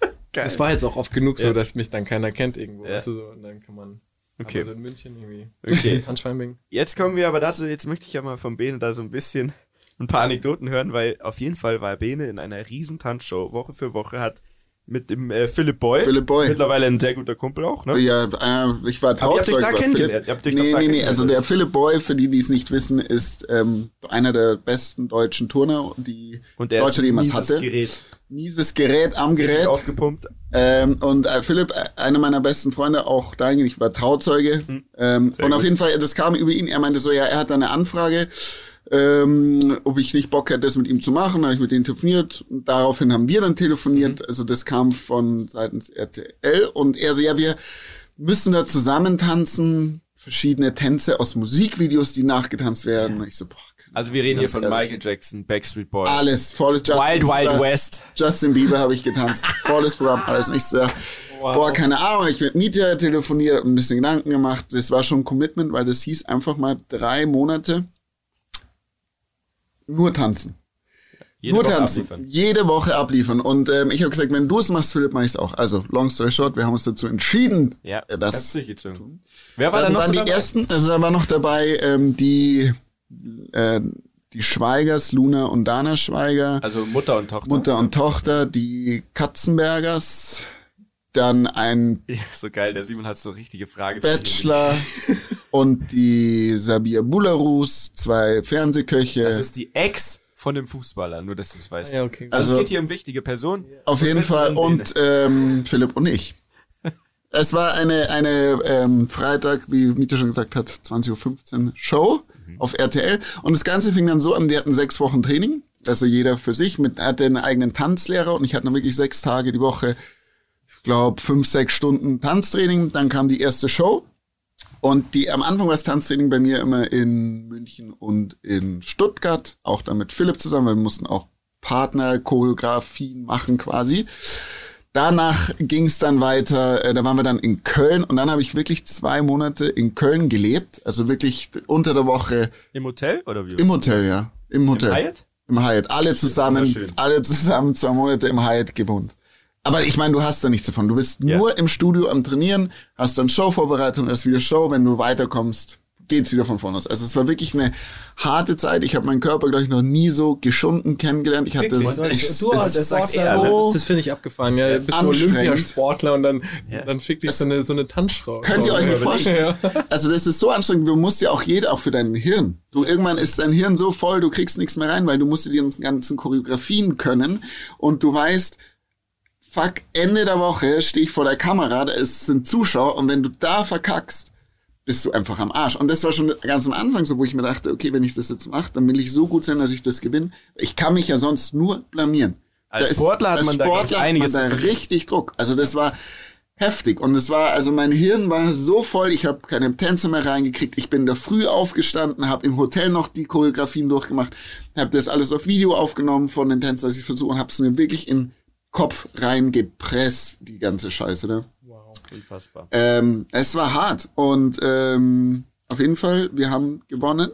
Geil.
Es war jetzt auch oft genug so,
Ja.
dass mich dann keiner kennt irgendwo,
Ja.
weißt du so, und dann kann man
Okay.
aber so in München irgendwie
Okay.
Tanzschweinbing.
Jetzt kommen wir aber dazu, jetzt möchte ich ja mal von Bene da so ein bisschen ein paar Anekdoten hören, weil auf jeden Fall war Bene in einer riesen Tanzshow Woche für Woche, hat mit dem äh, Philipp Boy,
Philipp Boy.
mittlerweile ein sehr guter Kumpel auch, ne?
Ja, äh, ich war
ihr habt euch
Trauzeug
da kennengelernt.
Philipp.
Ihr euch
nee, nee, nee, also der Philipp Boy, für die, die es nicht wissen, ist ähm, einer der besten deutschen Turner, die
Und der
Deutschland jemals hatte.
Gerät
Mieses Gerät am Gerät.
aufgepumpt.
Ähm, und äh, Philipp, äh, einer meiner besten Freunde, auch dahingehend, ich war Trauzeuge. Ähm, und auf
gut.
jeden Fall, das kam über ihn. Er meinte so, ja, er hat da eine Anfrage, ähm, ob ich nicht Bock hätte, das mit ihm zu machen. Habe ich mit ihm telefoniert. Und daraufhin haben wir dann telefoniert. Also das kam von seitens RTL. Und er so, ja, wir müssen da zusammen tanzen. Verschiedene Tänze aus Musikvideos, die nachgetanzt werden. Und ich so, boah,
Also wir reden hier von
ehrlich.
Michael Jackson, Backstreet Boys.
alles, volles Justin
Wild Wild
Bieber.
West.
Justin Bieber habe ich getanzt. Volles Programm, alles nicht so. Boah, keine Ahnung, ich mit Mieter telefoniert ein bisschen Gedanken gemacht. Das war schon ein Commitment, weil das hieß einfach mal drei Monate nur tanzen.
Jede
nur
Woche
tanzen.
abliefern.
Jede Woche abliefern. Und ähm, ich habe gesagt, wenn du es machst, Philipp, mach ich es auch. Also, long story short, wir haben uns dazu entschieden.
Ja,
äh,
das du durchgezogen. Wer war da noch
waren
so
die
dabei?
ersten, also da war noch dabei ähm, die, äh, die Schweigers, Luna und Dana Schweiger.
Also Mutter und Tochter.
Mutter und Tochter, die Katzenbergers, dann ein
so geil, der Simon hat so richtige Fragen.
Bachelor und die Sabia Bularus, zwei Fernsehköche.
Das ist die Ex von dem Fußballer, nur dass du es weißt.
Ja, okay.
Also,
Also-
es geht hier um wichtige Personen.
Auf jeden Fall. Und ähm, Philipp und ich. Es war eine, eine ähm, Freitag, wie Mieter schon gesagt hat, 20.15 Uhr Show auf RTL. Und das Ganze fing dann so an, wir hatten sechs Wochen Training. Also jeder für sich, mit, hatte einen eigenen Tanzlehrer und ich hatte dann wirklich sechs Tage die Woche, glaube, fünf, sechs Stunden Tanztraining. Dann kam die erste Show. Und die, am Anfang war das Tanztraining bei mir immer in München und in Stuttgart, auch dann mit Philipp zusammen, weil wir mussten auch Partner-Choreografien machen quasi. Danach ging es dann weiter, äh, da waren wir dann in Köln und dann habe ich wirklich zwei Monate in Köln gelebt, also wirklich unter der Woche
Im Hotel oder wie?
im Hotel, ja, im Hotel.
Hyatt?
Im Hyatt. Alle zusammen, alle zusammen zwei Monate im Hyatt gewohnt. Aber ich meine, du hast da nichts davon. Du bist
Ja.
nur im Studio am Trainieren, hast dann Showvorbereitung, erst wieder Show. Wenn du weiterkommst, geht's wieder von vorne aus. Also es war wirklich eine harte Zeit. Ich habe meinen Körper, glaube ich, noch nie so geschunden kennengelernt. Ich hatte
Wirklich?
das, ich,
du,
es-
das,
sagst
das,
er, ne?
das, das finde ich abgefahren. Ja, bist du. Olympiasportler und dann,
Ja.
dann fickt dich so eine, so eine Tanzschraube.
Könnt ihr euch nicht vorstellen?
Ja.
Also das ist so anstrengend, du musst ja auch jeder, auch für dein Hirn. Du irgendwann ist dein Hirn so voll, du kriegst nichts mehr rein, weil du musst dir die ganzen Choreografien können und du weißt, fuck, Ende der Woche stehe ich vor der Kamera, da ist, sind Zuschauer und wenn du da verkackst, bist du einfach am Arsch. Und das war schon ganz am Anfang so, wo ich mir dachte, okay, wenn ich das jetzt mache, dann will ich so gut sein, dass ich das gewinne. Ich kann mich ja sonst nur blamieren.
Als
Da
Sportler hat
als
man da,
Sportler hat
einiges
man
zu
da richtig Druck. Also das war heftig und es war also mein Hirn war so voll, ich habe keine Tänze mehr reingekriegt. Ich bin da früh aufgestanden, habe im Hotel noch die Choreografien durchgemacht, habe das alles auf Video aufgenommen von den Tänzen, dass ich versuche und habe es mir wirklich in Kopf reingepresst, die ganze Scheiße. Ne?
Unfassbar.
Ähm, es war hart und ähm, auf jeden Fall, wir haben gewonnen.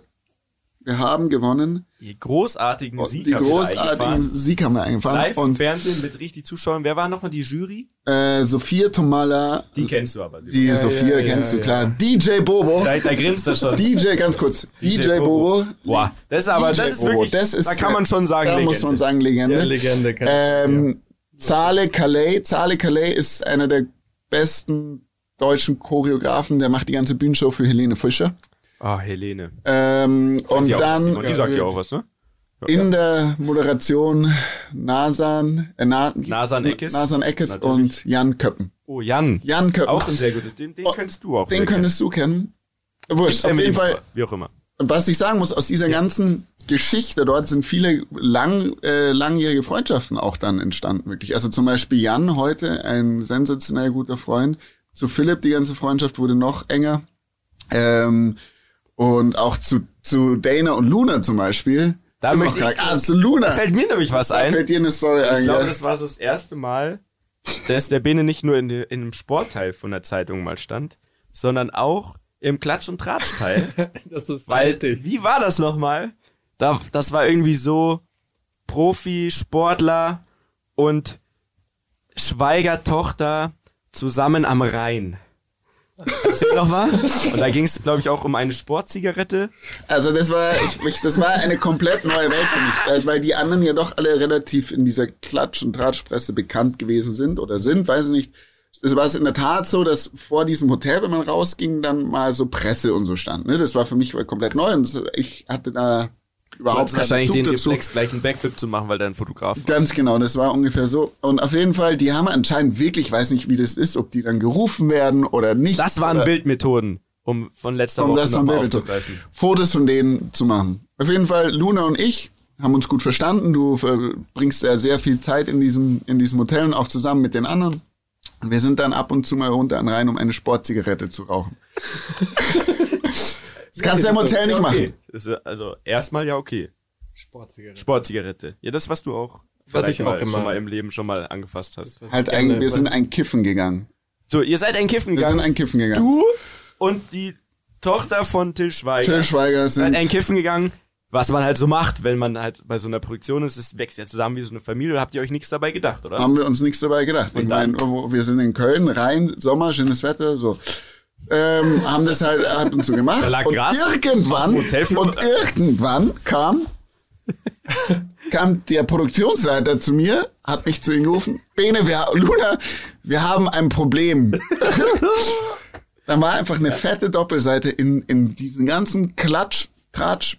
Wir haben gewonnen.
Die großartigen Sieg
die großartigen. Sieg haben wir eingefahren.
Live im
und
Fernsehen mit richtig Zuschauern. Wer war nochmal die Jury?
äh, Sophia Tomala,
Die kennst du aber.
die
Ja,
Sophia
ja,
kennst
ja,
du klar. DJ Bobo.
Da, da grinst er schon.
DJ, ganz kurz. DJ, Bobo.
Boah, das ist aber,
DJ
das ist
Bobo,
wirklich,
das ist,
da kann man schon sagen,
Da
Legende.
muss man sagen, Legende.
Legende. Kann
Ähm, Zale Calais. Zale Calais ist einer der besten deutschen Choreografen. Der macht die ganze Bühnenshow für Helene Fischer.
Ah, Helene.
Ähm, und dann.
Die sagt ja auch was, ne?
in der Moderation Nasan, äh, Na,
Nasan Eckes.
Nasan Eckes
Natürlich.
und Jan Köppen.
Oh, Jan.
Jan Köppen.
Auch ein sehr guter. Den, den
Oh,
kennst du auch.
den könntest du kennen. Wurscht, auf jeden Fall.
Wie auch immer.
Und was ich sagen muss, aus dieser ganzen Geschichte, dort sind viele lang, äh, langjährige Freundschaften auch dann entstanden, wirklich. Also zum Beispiel Jan heute, ein sensationell guter Freund. Zu Philipp, die ganze Freundschaft wurde noch enger. Ähm, und auch zu, zu Dana und Luna zum Beispiel.
Da möchte ich-
ah, zu Luna.
Da fällt mir nämlich was
Da
ein.
fällt dir eine Story ein.
Ich glaube,
ja.
das war so das erste Mal, dass der Bene nicht nur in, in einem Sportteil von der Zeitung mal stand, sondern auch im Klatsch- und Tratschteil.
Das ist
Weil, wie war das nochmal? Da, das war irgendwie so Profi, Sportler und Schweigertochter zusammen am Rhein. Noch mal. Und da ging es, glaube ich, auch um eine Sportzigarette.
Also das war, ich, ich, das war eine komplett neue Welt für mich, also, weil die anderen ja doch alle relativ in dieser Klatsch- und Tratschpresse bekannt gewesen sind oder sind, weiß ich nicht. Es war es in der Tat so, dass vor diesem Hotel, wenn man rausging, dann mal so Presse und so stand. Ne? Das war für mich komplett neu und ich hatte da überhaupt keinen
wahrscheinlich
Bezug
den
dazu.
Reflex, gleich einen Backflip zu machen, weil der ein Fotograf war.
Ganz genau, das war ungefähr so. Und auf jeden Fall, die haben anscheinend wirklich, ich weiß nicht, wie das ist, ob die dann gerufen werden oder nicht.
Das waren
oder
Bildmethoden, um von letzter
um
Woche nochmal aufzugreifen.
Fotos von denen zu machen. Auf jeden Fall, Luna und ich haben uns gut verstanden. Du verbringst ja sehr viel Zeit in diesem, in diesem Hotel und auch zusammen mit den anderen. Und wir sind dann ab und zu mal runter und rein, um eine Sportzigarette zu rauchen. das kannst du im Hotel nicht machen.
Okay. Das ist also erstmal ja okay.
Sportzigarette.
Sportzigarette. Ja, das, was du auch,
Was
vielleicht
ich auch
mal,
immer-
schon mal im Leben schon mal angefasst hast.
Halt ein, wir sind ein Kiffen gegangen.
So, ihr seid ein Kiffen
Wir sind
gegangen.
ein Kiffen gegangen.
Du und die Tochter von Till Schweiger.
Till Schweiger
seid
sind
ein Kiffen gegangen. Was man halt so macht, wenn man halt bei so einer Produktion ist, es wächst ja zusammen wie so eine Familie. Habt ihr euch nichts dabei gedacht, oder?
haben wir uns nichts dabei gedacht. Ich
Und dann?
meine, wir sind in Köln, rein, Sommer, schönes Wetter, so. Ähm, haben das halt ab und zu gemacht.
Da lag
und
Gras.
irgendwann, und irgendwann kam, kam der Produktionsleiter zu mir, hat mich zu ihm gerufen, Bene, wir, Luna, wir haben ein Problem. Dann war einfach eine fette Doppelseite in, in diesen ganzen Klatsch, Tratsch,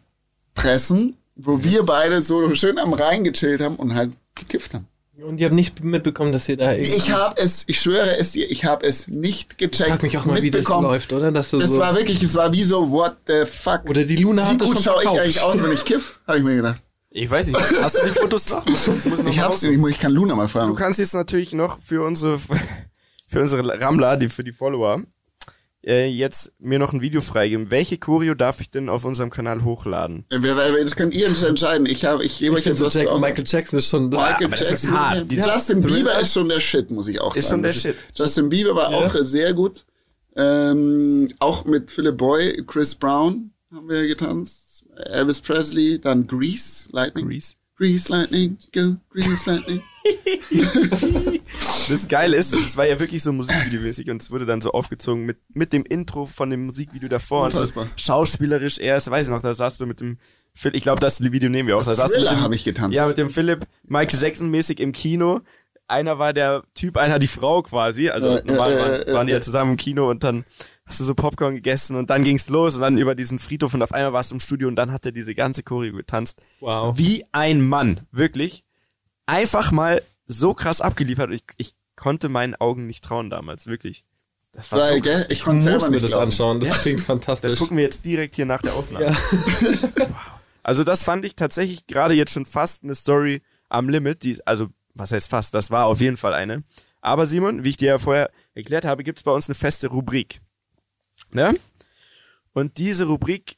Pressen, wo wir beide so schön am Rhein gechillt haben und halt gekifft haben.
Und ihr habt nicht mitbekommen, dass ihr da irgendwie.
Ich habe es, ich schwöre es dir, ich habe es nicht gecheckt.
frag mich auch mal, wie das läuft, oder? Dass du
Das
so
war wirklich, es war wie so, what the fuck.
Oder die Luna
wie
hat das
gut
schon
schaue ich eigentlich aus, wenn ich kiff? Habe ich mir gedacht.
Ich weiß nicht. Hast du die Fotos noch? Das muss noch
Ich hab's,
raus.
ich, kann Luna mal
Du
fragen.
kannst jetzt natürlich noch für unsere, für unsere Rammler, die, für die Follower, äh, jetzt mir noch ein Video freigeben. Welche Choreo darf ich denn auf unserem Kanal hochladen?
Das könnt ihr entscheiden. Ich habe, ich gebe euch jetzt was
Jack,
für aus-
Michael Jackson ist schon. Das
Michael
aber das ist
Jackson.
hart.
Ja,
Dieses
Justin Bieber ist schon der Shit, muss ich auch
Ist
sagen.
schon der Shit.
Justin Bieber war auch äh, sehr gut. Ähm, auch mit Philip Boy, Chris Brown haben wir getanzt. Elvis Presley, dann Grease Lightning.
Grease.
Grease Lightning, go, Grease Lightning.
Das Geile ist, es war ja wirklich so musikvideomäßig und es wurde dann so aufgezogen mit, mit dem Intro von dem Musikvideo davor. Und so schauspielerisch erst, weiß ich noch, da saß du mit dem Phil, ich glaube, das Video nehmen wir auch. Da saß du mit dem,
habe ich getanzt.
Ja, mit dem Philipp Michael Jackson mäßig im Kino. Einer war der Typ, einer die Frau quasi. Also
Äh,
normal
äh,
waren,
äh,
waren die ja
äh.
zusammen im Kino und dann hast du so Popcorn gegessen und dann ging's los und dann über diesen Friedhof und auf einmal warst du im Studio und dann hat er diese ganze Choreo getanzt.
Wow.
Wie ein Mann, wirklich. Einfach mal so krass abgeliefert. Ich, ich konnte meinen Augen nicht trauen damals, wirklich. Das war
Weil,
so
gell,
krass.
ich konnte selber
muss mir
nicht
das
glauben.
anschauen. Das klingt fantastisch.
Das gucken wir jetzt direkt hier nach der Aufnahme. Wow. Also das fand ich tatsächlich gerade jetzt schon fast eine Story am Limit. Die, also was heißt fast? Das war auf jeden Fall eine. Aber Simon, wie ich dir ja vorher erklärt habe, gibt es bei uns eine feste Rubrik. Ne? Und diese Rubrik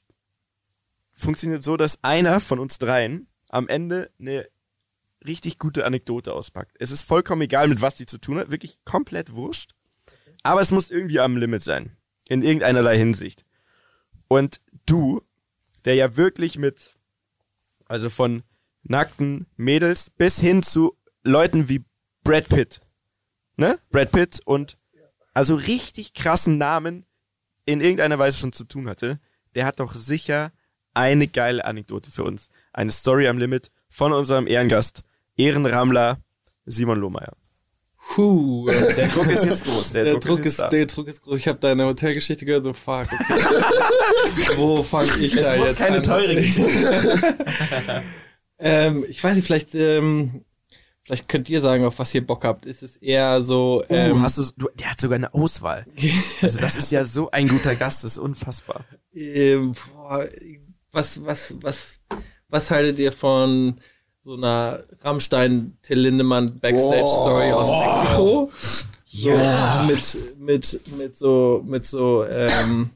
funktioniert so, dass einer von uns dreien am Ende eine richtig gute Anekdote auspackt. Es ist vollkommen egal, mit was die zu tun hat, wirklich komplett wurscht. Aber es muss irgendwie am Limit sein. In irgendeinerlei Hinsicht. Und du, der ja wirklich mit, also von nackten Mädels bis hin zu Leuten wie Brad Pitt, ne? Brad Pitt und also richtig krassen Namen in irgendeiner Weise schon zu tun hatte, der hat doch sicher eine geile Anekdote für uns. Eine Story am Limit von unserem Ehrengast, Ehrenrammler Simon Lohmeier.
Puh.
Der Druck ist jetzt groß. Der,
Der
Druck,
Druck,
ist,
ist,
da.
der Druck ist groß. Ich habe deine Hotelgeschichte gehört, so fuck, okay. Wo fange ich
Es
da
muss
jetzt
keine
an?
teure
ähm, ich weiß nicht, vielleicht, ähm, vielleicht könnt ihr sagen, auf was ihr Bock habt. Ist es eher so,
Oh,
ähm,
hast du, du, der hat sogar eine Auswahl. Also das ist ja so ein guter Gast, das ist unfassbar.
ähm, boah, was, was, was, was haltet ihr von so einer Rammstein-Till Lindemann Backstage-Story aus Mexiko? Ja. Mit, mit, mit so, mit so, ähm,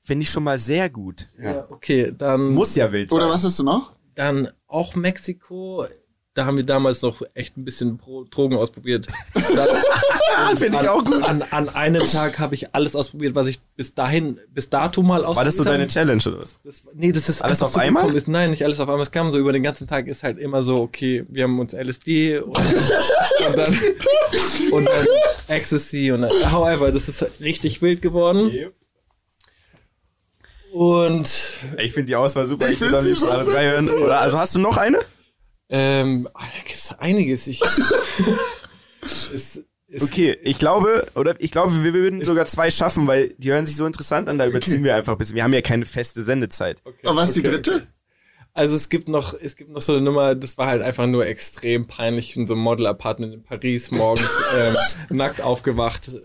Finde ich schon mal sehr gut.
ja. okay, dann.
Muss ja wild sein.
Oder was hast du noch?
Dann auch Mexiko. Da haben wir damals noch echt ein bisschen Pro Drogen ausprobiert.
Finde ich
an,
auch gut.
An, an einem Tag habe ich alles ausprobiert, was ich bis dahin, bis dato mal ausprobiert
War das so
habe.
deine Challenge oder was?
Das, nee, das ist
Alles auf
so
einmal?
Ist, nein, nicht alles auf einmal. Es kam so über den ganzen Tag, ist halt immer so, okay, wir haben uns LSD und, und dann und dann Ecstasy und dann, however, das ist richtig wild geworden. Und
Ich finde die Auswahl super.
Ich
Ich will liebsten
so
alle drei hören. Oder, also hast du noch eine?
Ähm, ah, da gibt es einiges. Ich, es, es,
Okay, ich glaube, oder ich glaube, wir würden sogar zwei schaffen, weil die hören sich so interessant an, da überziehen wir einfach ein bisschen. Wir haben ja keine feste Sendezeit.
Aber was ist die
okay,
dritte?
Also es gibt noch, es gibt noch so eine Nummer, das war halt einfach nur extrem peinlich in so einem Model-Apartment in Paris morgens ähm, nackt aufgewacht.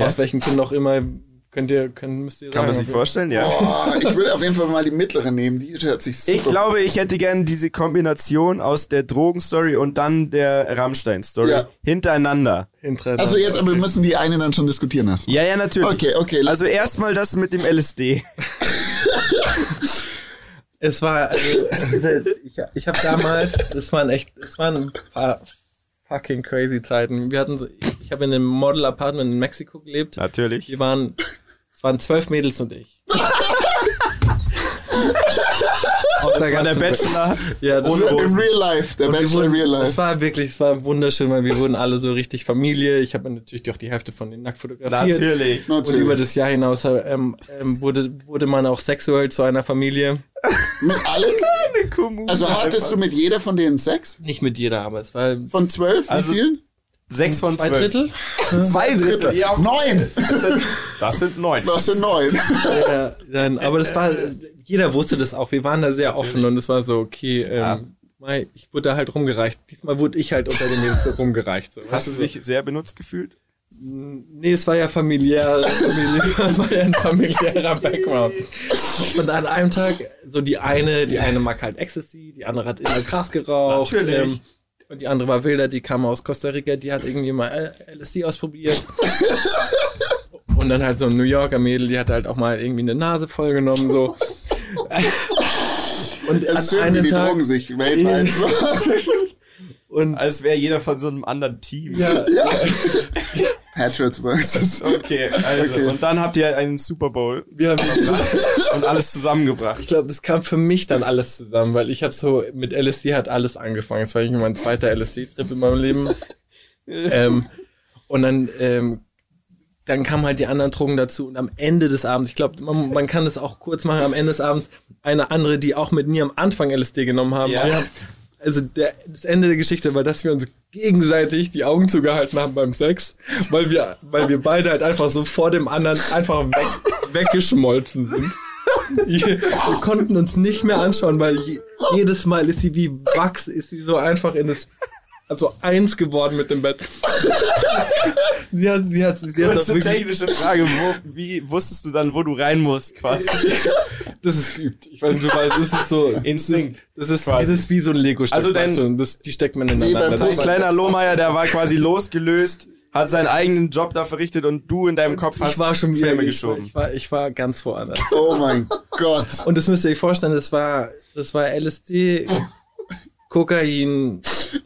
Aus welchen Gründen auch immer, könnt ihr, könnt, müsst ihr
Kann man sich
ob ihr-
vorstellen, ja.
Boah, ich würde auf jeden Fall mal die mittlere nehmen. Die hört sich super
Ich glaube, ich hätte gern diese Kombination aus der Drogenstory und dann der Rammstein-Story
Ja.
hintereinander.
hintereinander.
Also jetzt, aber wir müssen die eine dann schon diskutieren lassen.
Ja, ja, natürlich.
Okay, okay.
Also erstmal das mit dem LSD.
Es war, also, ich, ich habe damals, das waren echt, es waren ein paar fucking crazy Zeiten. Wir hatten so, ich, ich habe in einem Model-Apartment in Mexiko gelebt.
Natürlich.
Wir waren, es waren zwölf Mädels und ich. Auf
Das war der
ganzen-
Bachelor.
Ja, das war,
Im Real Life, der Bachelor
wurden,
Real
Es
Life.
war wirklich, es war wunderschön, weil wir wurden alle so richtig Familie. Ich habe natürlich auch die Hälfte von den nackt fotografiert.
Natürlich.
Und über das Jahr hinaus ähm, ähm, wurde, wurde man auch sexuell zu einer Familie.
Mit allen? Also hattest
einfach.
du mit jeder von denen Sex?
Nicht mit jeder, aber es war
Von zwölf? Wie
Also-
vielen?
Sechs von
zwei
zwölf.
Drittel.
Zwei Drittel. Ja,
Neun!
das sind, das sind neun.
Was sind neun?
Ja, dann, aber das war, jeder wusste das auch. Wir waren da sehr offen und es war so, okay, ähm,
Ja.
ich wurde da halt rumgereicht. Diesmal wurde ich halt unter den Mädels so rumgereicht. So.
Hast du dich sehr benutzt gefühlt?
Nee, es war ja familiär, familiär war ja ein familiärer Background. Und an einem Tag, so die eine, die eine mag halt Ecstasy, die andere hat immer Gras geraucht. ähm,
Natürlich.
Und die andere war wilder, die kam aus Costa Rica, die hat irgendwie mal LSD ausprobiert. Und dann halt so ein New Yorker Mädel, die hat halt auch mal irgendwie eine Nase vollgenommen, so. Und
Es ist schön, wie die
Tag,
Drogen sich so.
und
Als wäre jeder von so einem anderen Team.
ja,
Patriots versus.
Okay, also.
Okay.
Und dann habt ihr einen Super Bowl
wir haben,
und alles zusammengebracht.
Ich glaube, das kam für mich dann alles zusammen, weil ich habe so, mit LSD hat alles angefangen. Es war irgendwie mein zweiter LSD-Trip in meinem Leben. ähm, und dann, ähm, dann kamen halt die anderen Drogen dazu und am Ende des Abends, ich glaube, man, man kann das auch kurz machen, am Ende des Abends eine andere, die auch mit mir am Anfang LSD genommen haben.
Ja.
Wir haben also der, das Ende der Geschichte war, dass wir uns gegenseitig die Augen zugehalten haben beim Sex, weil wir, weil wir beide halt einfach so vor dem anderen einfach weg, weggeschmolzen sind. Wir, wir konnten uns nicht mehr anschauen, weil je, jedes Mal ist sie wie Wachs, ist sie so einfach in das, also eins geworden mit dem Bett. Sie hat, sie hat, sie hat das
technische Frage, wo, wie wusstest du dann, wo du rein musst, quasi?
Das ist geübt. Ich weiß nicht, du weißt, das ist so,
Instinkt.
das ist, das ist wie so ein Lego-Stück.
Also dein-
weißt du, das, die steckt man ineinander. Das ist-
kleiner Lohmeier, der war quasi losgelöst, hat seinen eigenen Job da verrichtet und du in deinem Kopf hast
ich war schon wieder
Filme
ich war,
geschoben.
ich war, ich war ganz woanders.
Oh mein Gott.
Und das müsst ihr euch vorstellen, das war, das war LSD, Kokain,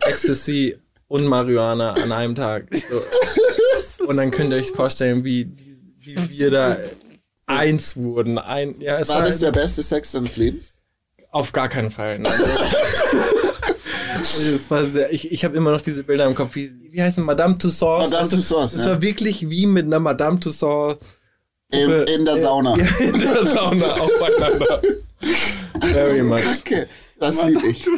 Ecstasy und Marihuana an einem Tag. So. Und dann könnt ihr euch vorstellen, wie, wie wir da eins wurden. Ein, ja, es
War
war,
das der beste Sex deines Lebens?
auf gar keinen Fall. Nein. Sehr, ich ich habe immer noch diese Bilder im Kopf. Wie, wie heißen Madame Tussauds?
Madame
du,
Tussauds,
Es
ja.
war wirklich wie mit einer Madame Tussauds
In, in der Sauna.
ja, in der Sauna aufeinander. Very much.
Danke. Das lieb ich.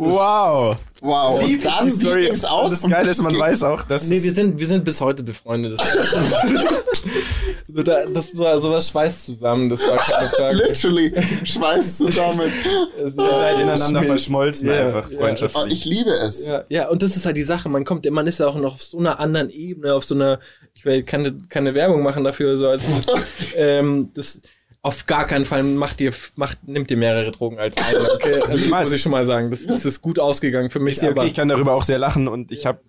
Wow.
Wow.
Lieb
Und dann
die Story.
ging's
Und
aus?
das Geile ist, man
Ging-
weiß auch, dass
Nee, wir sind, wir sind bis heute befreundet. Das, so, da, das so, sowas schweißt zusammen, das war keine Frage.
Literally schweißt zusammen.
Es-
ihr seid ineinander verschmolzen
Ja,
einfach,
ja.
Oh,
freundschaftlich.
ich liebe es.
Ja, ja, und das ist halt die Sache. Man kommt, man ist ja auch noch auf so einer anderen Ebene, auf so einer, ich will keine, keine Werbung machen dafür, so als, ähm, das, auf gar keinen Fall macht ihr, macht, nimmt ihr mehrere Drogen als eine, okay? Also das muss ich schon mal sagen. Das, das ist gut ausgegangen für mich.
Ich, okay, ich kann darüber auch sehr lachen und ich habe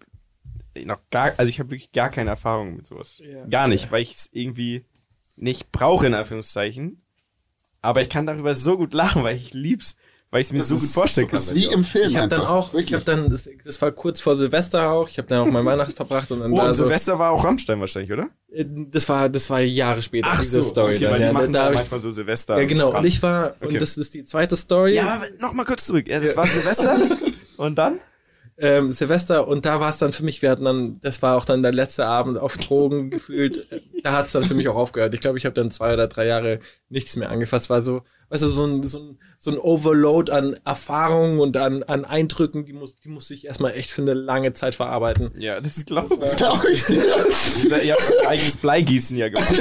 noch gar, also ich habe wirklich gar keine Erfahrung mit sowas.
Ja.
Gar nicht, weil ich es irgendwie nicht brauche, in Anführungszeichen. Aber ich kann darüber so gut lachen, weil ich lieb's, weil ich es mir
Das
so gut
ist-
vorstellen
das
kann.
ist wie im Film
ich habe dann auch, ich
Wirklich.
habe dann, das, das war kurz vor Silvester auch, ich habe dann auch mein Weihnachten verbracht und dann
Oh,
da
und
so,
Silvester war auch Rammstein wahrscheinlich, oder?
äh, das war, das war Jahre später, diese Story.
okay,
dann,
weil die
ja,
machen
da
da
ich,
manchmal so Silvester.
ja genau, und ich war,
Okay.
und das ist die zweite Story.
Ja, aber noch mal kurz zurück. Ja, das war Silvester und dann?
Ähm, Silvester und da war es dann für mich, wir hatten dann, das war auch dann der letzte Abend auf Drogen gefühlt, äh, da hat es dann für mich auch aufgehört. Ich glaube, ich habe dann zwei oder drei Jahre nichts mehr angefasst, war so, weißt du, so ein, so ein, so ein Overload an Erfahrungen und an, an Eindrücken, die muss, die muss ich erstmal echt für eine lange Zeit verarbeiten.
Ja, das ist glaube
Das glaub ich
ich. Ihr habt ein eigenes Bleigießen ja gemacht.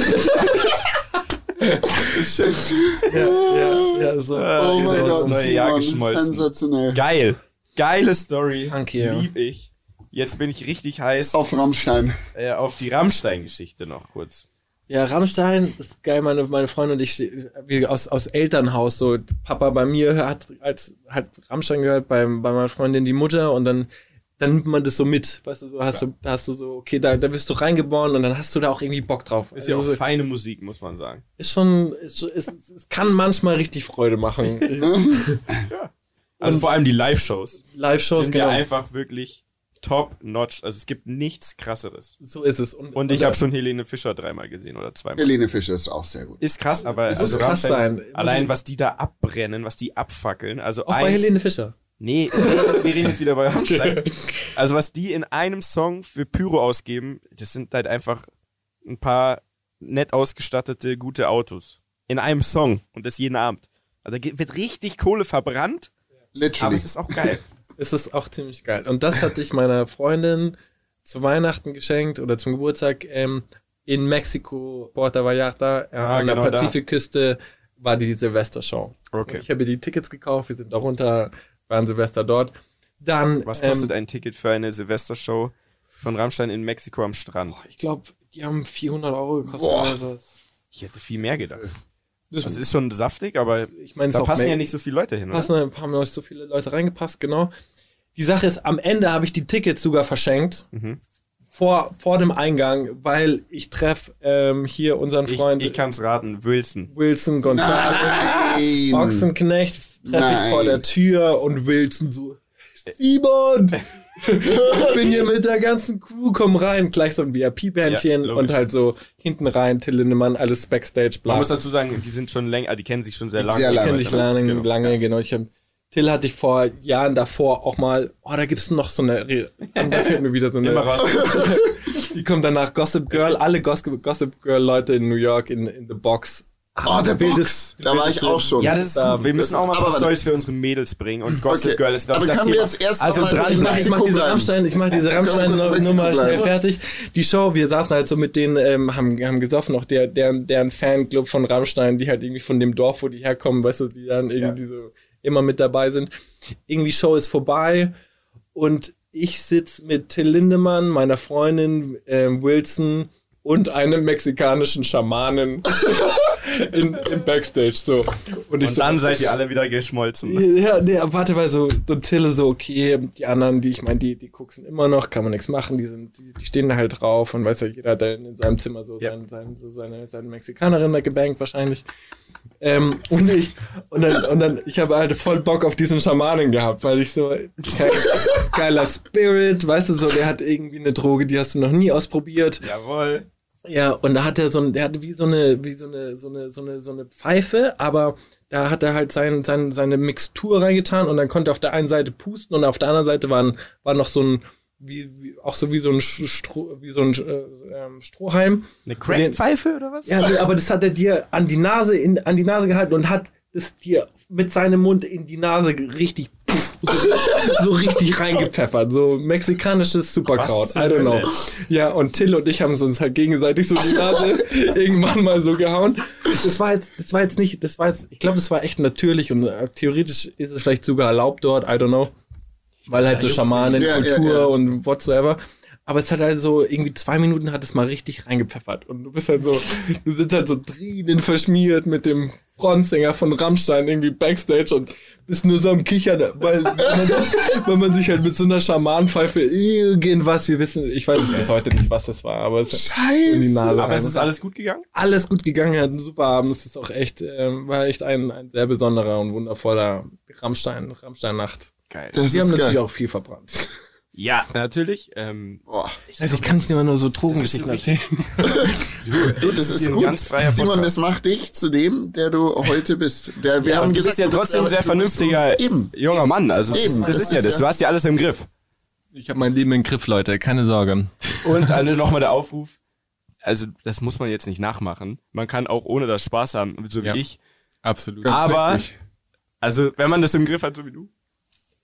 das ist schön.
Ja, ja, ja, so.
Oh mein Gott,
neue Jahr
Simon,
geschmolzen.
sensationell.
Geil. Geile Story.
Danke, ja.
Lieb ich. Jetzt bin ich richtig heiß
Auf Rammstein.
äh, auf die Rammstein-Geschichte noch kurz.
Ja, Rammstein ist geil, meine, meine Freundin und ich, wir aus, aus Elternhaus, so, Papa bei mir hat, als, hat Rammstein gehört, bei, bei meiner Freundin die Mutter und dann, dann nimmt man das so mit, weißt du, so hast du, da hast du so, okay, da, da bist du reingeboren und dann hast du da auch irgendwie Bock drauf.
Ist ja auch
Also,
feine Musik, muss man sagen.
ist schon, ist, schon- ist, es kann manchmal richtig Freude machen.
Also vor allem die Live-Shows
Live-Shows,
sind
genau.
ja einfach wirklich top-notch. Also es gibt nichts krasseres.
so ist es.
Und ich habe schon Helene Fischer dreimal gesehen oder zweimal.
Helene Fischer ist auch sehr gut.
Ist krass, aber
muss
also
krass sein.
allein was die da abbrennen, was die abfackeln. Also
Auch bei
eins-
Helene Fischer.
Nee, wir reden jetzt wieder bei Rammstein. Also was die in einem Song für Pyro ausgeben, das sind halt einfach ein paar nett ausgestattete, gute Autos. In einem Song. Und das jeden Abend. Also da wird richtig Kohle verbrannt, aber
Literally.
es ist auch geil.
Es ist auch ziemlich geil. Und das hatte ich meiner Freundin zu Weihnachten geschenkt oder zum Geburtstag ähm, in Mexiko, Puerto Vallarta, äh,
Ah,
an der
genau da.
Pazifikküste, war die Silvestershow.
Okay.
Und Ich habe ihr die Tickets gekauft, wir sind darunter, waren Silvester dort. Dann,
Was kostet
ähm,
ein Ticket für eine Silvestershow von Rammstein in Mexiko am Strand?
ich glaube, die haben 400 Euro gekostet
Boah.
oder so.
Ich hätte viel mehr gedacht.
Das,
Das ist schon saftig, aber
ich meine, es
da passen ja nicht so viele Leute hin, oder?
passen ein paar Mal so viele Leute reingepasst, genau. Die Sache ist, am Ende habe ich die Tickets sogar verschenkt.
Mhm.
Vor, vor dem Eingang, weil ich treffe ähm, hier unseren
Ich,
Freund
ich kann's raten, Wilson.
Wilson Gonzalez.
Nein.
Ochsenknecht treffe ich
Nein.
vor der Tür und Wilson so, Simon, ich bin hier mit der ganzen Crew, komm rein. Gleich so ein VIP-Bändchen
Ja,
und halt so hinten rein, Till Lindemann, alles Backstage, bla.
Man muss dazu sagen, die sind schon länger, die kennen sich schon sehr lange.
Sehr lange.
Kenn ich lange,
Genau.
lange, genau. Ich hab, Till hatte ich vor Jahren davor auch mal, oh, da gibt's noch so eine, Re- und da fällt mir wieder so eine,
raus.
die kommt danach Gossip Girl, alle Gossip, Gossip Girl Leute in New York in, in The Box.
Oh, der Box. Da war ich auch schon.
Ja, das ist
Da-
gut. Wir müssen
das
auch mal
ist-
ein paar
aber-
Stories für unsere Mädels bringen und Gossip
Okay.
Girl ist, glaube
Aber
ich, das
können wir jetzt erst
Also
mal
dran,
Ich mach, ich mach diese. Rammstein, ich mach diese
Können wir kurz in
Rammstein-Nummer
Mexiko
schnell
bleiben?
fertig. Die Show, wir saßen halt so mit denen, ähm, haben, haben gesoffen, auch der, deren, deren Fanclub von Rammstein, die halt irgendwie von dem Dorf, wo die herkommen, weißt du, die dann irgendwie so immer mit dabei sind. Irgendwie Show ist vorbei und ich sitz mit Till Lindemann, meiner Freundin ähm, Wilson und einem mexikanischen Schamanen in, im Backstage so. Und, ich
Und
so,
dann seid ihr alle wieder geschmolzen.
ja, nee, warte, weil so, so Tille so, okay, die anderen, die, ich meine, die, die gucken immer noch, kann man nichts machen, die sind, die, die stehen da halt drauf und weiß ja, jeder hat in seinem Zimmer so,
Ja.
sein, sein, so seine, seine Mexikanerin da gebankt wahrscheinlich. Ähm, und ich, und dann, und dann, ich habe halt voll Bock auf diesen Schamanen gehabt, weil ich so, geil, geiler Spirit, weißt du, so, der hat irgendwie eine Droge, die hast du noch nie ausprobiert.
Jawohl.
Ja, und da hat er so ein, der hatte wie so eine, wie so eine, so eine, so eine, so eine Pfeife, aber da hat er halt sein, sein, seine Mixtur reingetan und dann konnte er auf der einen Seite pusten und auf der anderen Seite war, ein, war noch so ein, wie, wie, auch so wie so ein Stroh, wie so ein äh, ähm, Strohhalm.
Eine Crackpfeife oder was?
Ja, nee, aber das hat er dir an die Nase, in, an die Nase gehalten und hat es dir mit seinem Mund in die Nase richtig, puff, so, so richtig reingepfeffert. So mexikanisches Superkraut. I don't know. Ja, und Till und ich haben uns halt gegenseitig so die Nase irgendwann mal so gehauen. Das war jetzt, das war jetzt nicht, das war jetzt, ich glaube, das war echt natürlich und äh, theoretisch ist es vielleicht sogar erlaubt dort, I don't know. Weil halt so Schamanen,
Ja, ja,
Kultur
ja.
und whatsoever. Aber es hat halt so, irgendwie zwei Minuten hat es mal richtig reingepfeffert. Und du bist halt so, du sitzt halt so drinnen verschmiert mit dem Frontsänger von Rammstein irgendwie Backstage und bist nur so am Kichern, weil, weil, man, weil man sich halt mit so einer Schamanenpfeife irgendwas, wir wissen, ich weiß es bis heute nicht, was das war, aber es die
Scheiße.
Aber
rein.
es ist alles gut gegangen?
alles gut gegangen, er hat einen super Abend. Es ist auch echt, ähm, war echt ein, ein sehr besonderer und wundervoller Rammstein, Rammstein-Nacht.
Geil.
Das
Wir haben
ist
natürlich
geil.
auch viel verbrannt.
Ja, natürlich. Ähm,
Boah.
Also ich kann nicht immer nur so Drogengeschichten
das
erzählen.
Du, das ist
ein
gut.
ganz freier
Simon,
Podcast.
das macht dich zu dem, der du heute bist. Der, wir
Ja,
haben
du
gesagt,
bist ja
du
trotzdem
ja-
sehr
du so-
vernünftiger junger Mann. Also
Eben,
das,
das
ist ja das. Du hast ja alles im Griff.
Ich habe mein Leben im Griff, Leute, keine Sorge.
Und also nochmal der Aufruf. Also das muss man jetzt nicht nachmachen. Man kann auch ohne das Spaß haben, so wie
Ja.
ich.
Absolut.
Ganz
Aber
richtig.
also wenn man das im Griff hat, so wie du,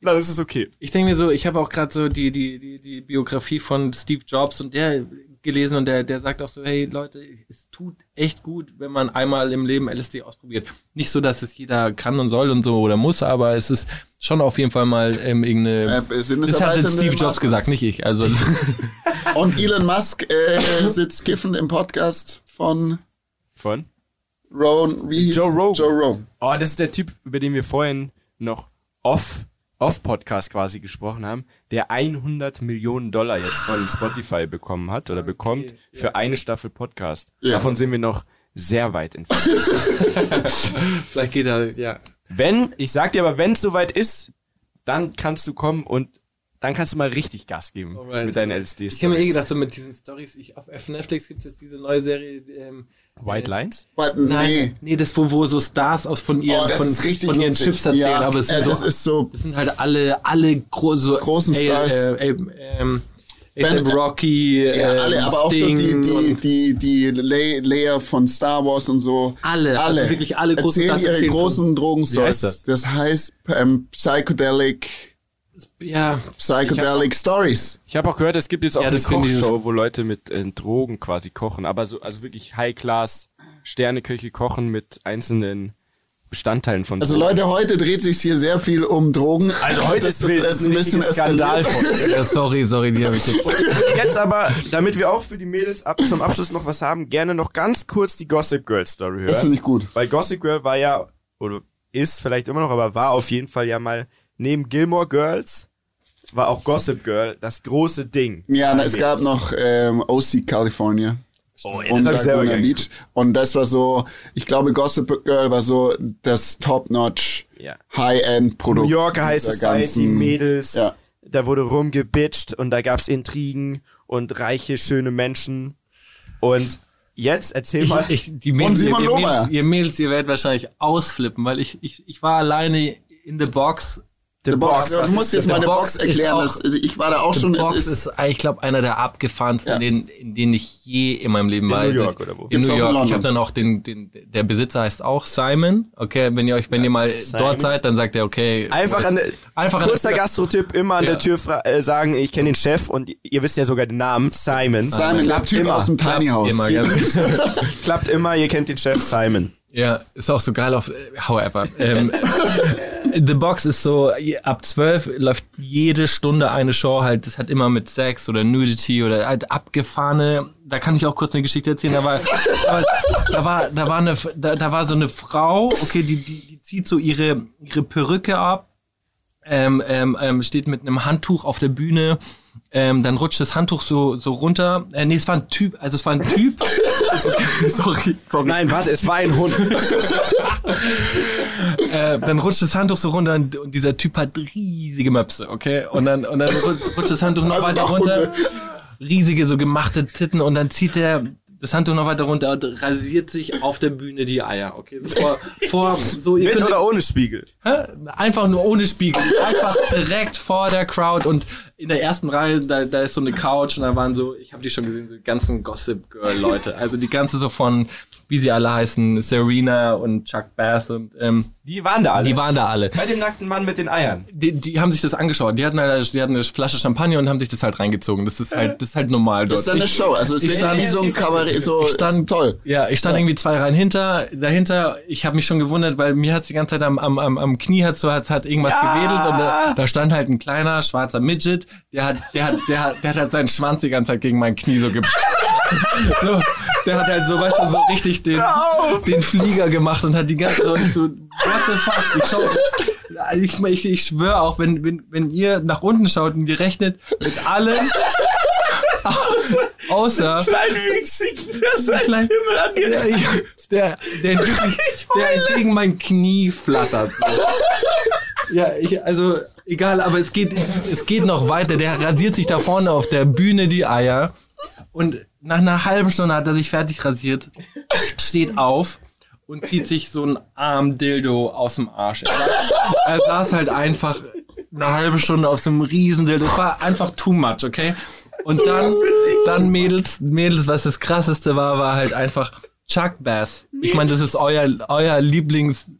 dann ist es okay.
Ich denke mir so, ich habe auch gerade so die, die, die, die Biografie von Steve Jobs und der gelesen und der, der sagt auch so, hey Leute, es tut echt gut, wenn man einmal im Leben LSD ausprobiert. Nicht so, dass es jeder kann und soll und so oder muss, aber es ist schon auf jeden Fall mal ähm, irgendeine.
Äh,
das hat jetzt Steve Jobs
Maßnahmen?
gesagt, nicht ich. Also
Und Elon Musk äh, sitzt kiffend im Podcast von
Von?
Rowan, wie hieß
Joe Rogan.
Joe Rogan.
Oh, das ist der Typ, über den wir vorhin noch off, off Podcast quasi gesprochen haben, der 100 Millionen Dollar jetzt von Spotify bekommen hat oder bekommt für eine Staffel Podcast.
Ja.
Davon sind wir noch sehr weit entfernt.
vielleicht geht er, ja.
wenn, ich sag dir aber, wenn es soweit ist, dann kannst du kommen und dann kannst du mal richtig Gas geben
Alright.
mit deinen LSDs.
Ich habe mir eh gedacht, so mit diesen Stories, ich, auf Netflix gibt's jetzt diese neue Serie, ähm,
White Lines?
But,
Nein,
nee.
nee, das wo, wo so Stars aus von ihren,
Oh, das
von, von ihren. Chips erzählen,
Ja,
aber es sind
äh,
so,
das ist so-
das sind halt alle, alle gro so
Großen Stars.
Äh, äh, ähm,
Ben-
Rocky,
Ja,
ähm,
alle, aber auch so
Sting
die, die, die, die Lay- Layer von Star Wars und so.
Alle, also wirklich alle großen
erzählen
Stars
ihre
erzählen
großen
Wie
Drogenstories.
das?
Das heißt ähm, Psychedelic,
ja,
Psychedelic Stories.
Ich habe auch gehört, es gibt jetzt auch
Ja,
eine
ich-
Kochshow, wo Leute mit äh, Drogen quasi kochen, aber so also wirklich High-Class Sterneköche kochen mit einzelnen Bestandteilen von
Also
Drogen.
Leute, heute dreht sich hier sehr viel um Drogen.
Also heute
Das
ist das ist ein richtiges Skandal von.
ja, sorry, sorry, die habe ich jetzt.
Jetzt aber, damit wir auch für die Mädels ab, zum Abschluss noch was haben, gerne noch ganz kurz die Gossip Girl Story hören.
Das finde ich gut.
Weil Gossip Girl war ja, oder ist vielleicht immer noch, aber war auf jeden Fall ja mal neben Gilmore Girls, war auch Gossip Girl das große Ding.
Ja, na, es gab noch ähm, OC California.
Oh, ja,
und
das hab ich selber
Beach. Und das war so, ich glaube, Gossip Girl war so das Top-Notch
Ja.
High-End-Produkt.
New Yorker High Society,
ganzen-
Mädels,
Ja.
da wurde rumgebitcht und da gab's Intrigen und reiche, schöne Menschen. Und jetzt erzähl mal.
Ich, die Mädels,
Simon
ihr, ihr. Mädels, ihr Mädels, ihr werdet wahrscheinlich ausflippen, weil ich, ich, ich war alleine in the Box.
The
The Box,
was
du musst jetzt
The
mal die
Box
Box erklären.
auch-
also ich war da auch
The
schon.
Box
es
ist,
ist,
ich glaube, einer der abgefahrensten,
Ja.
in, denen, in denen ich je in meinem Leben war.
New York
Das-
oder wo?
In New
in
York. Ich
London.
habe dann auch den, den, der Besitzer heißt auch Simon. Okay, wenn ihr euch, wenn ihr mal
Simon.
dort seid, dann sagt er, okay.
Einfach an
Einfach an-
kurzer Gastro-Tipp, immer an
Ja.
der Tür äh, sagen, ich kenne den Chef und ihr wisst ja sogar den Namen, Simon.
Simon, der
klappt
Typ
immer.
aus dem Tiny House.
Immer,
Klappt immer, ihr kennt den Chef Simon.
Ja, ist auch so geil auf, however. Ähm, The Box ist so, ab 12 läuft jede Stunde eine Show halt, das hat immer mit Sex oder Nudity oder halt abgefahrene, da kann ich auch kurz eine Geschichte erzählen, da war, da war, da war eine, da, da war so eine Frau, okay, die, die, die zieht so ihre, ihre Perücke ab, ähm, ähm, ähm, steht mit einem Handtuch auf der Bühne, ähm, dann rutscht das Handtuch so, so runter, äh, nee, es war ein Typ, also es war ein Typ, sorry, sorry.
Nein, warte, es war ein Hund.
äh, dann rutscht das Handtuch so runter und, dieser Typ hat riesige Möpse, okay? Und dann, und dann rutscht, rutscht das Handtuch noch
Also
weiter runter. Riesige, so gemachte Titten und dann zieht er das Handtuch noch weiter runter und rasiert sich auf der Bühne die Eier, okay? So vor, vor so, ihr
Mit
könnt,
oder ohne Spiegel?
Hä? Einfach nur ohne Spiegel. Einfach direkt vor der Crowd und in der ersten Reihe, da, da ist so eine Couch und da waren so, ich habe die schon gesehen, so die ganzen Gossip Girl Leute. Also die ganze so von, wie sie alle heißen, Serena und Chuck Bass und ähm,
Die waren da alle.
die waren da alle.
bei dem nackten Mann mit den Eiern.
Die, die haben sich das angeschaut. Die hatten, halt, die hatten eine Flasche Champagner und haben sich das halt reingezogen. Das ist halt, das ist halt normal
Das
dort.
ist dann eine
Ich-
Show. Also es
ich
wird
stand-
wie so ein Kabarett. so
ich stand,
toll.
Ja, ich stand
Ja.
irgendwie zwei Reihen hinter, dahinter. Ich habe mich schon gewundert, weil mir hat's die ganze Zeit am, am, am, am Knie hat so hat, hat irgendwas gewedelt und da, da stand halt ein kleiner schwarzer Midget, der hat, der hat, der hat, der hat halt seinen Schwanz die ganze Zeit gegen mein Knie so ge so, der hat halt so, weißt du, so richtig den, den Flieger gemacht und hat die ganze Zeit so, what the fuck, ich schau, ich, ich, ich schwöre auch, wenn, wenn, wenn ihr nach unten schaut und ihr rechnet mit allen, außer,
Klein Wichsigen, der sein
Klein-
Himmel an dir.
der, der, der, der entgegen mein Knie flattert. So. Ja, ich, also, egal, aber es geht, es geht noch weiter. Der rasiert sich da vorne auf der Bühne die Eier. Und nach einer halben Stunde hat er sich fertig rasiert, steht auf und zieht sich so ein Armdildo aus dem Arsch. Er, er saß halt einfach eine halbe Stunde auf so einem Riesendildo. Das war einfach too much, okay? Und dann, dann Mädels, Mädels, was das krasseste war, war halt einfach Chuck Bass. Ich meine, das ist euer, euer Lieblings,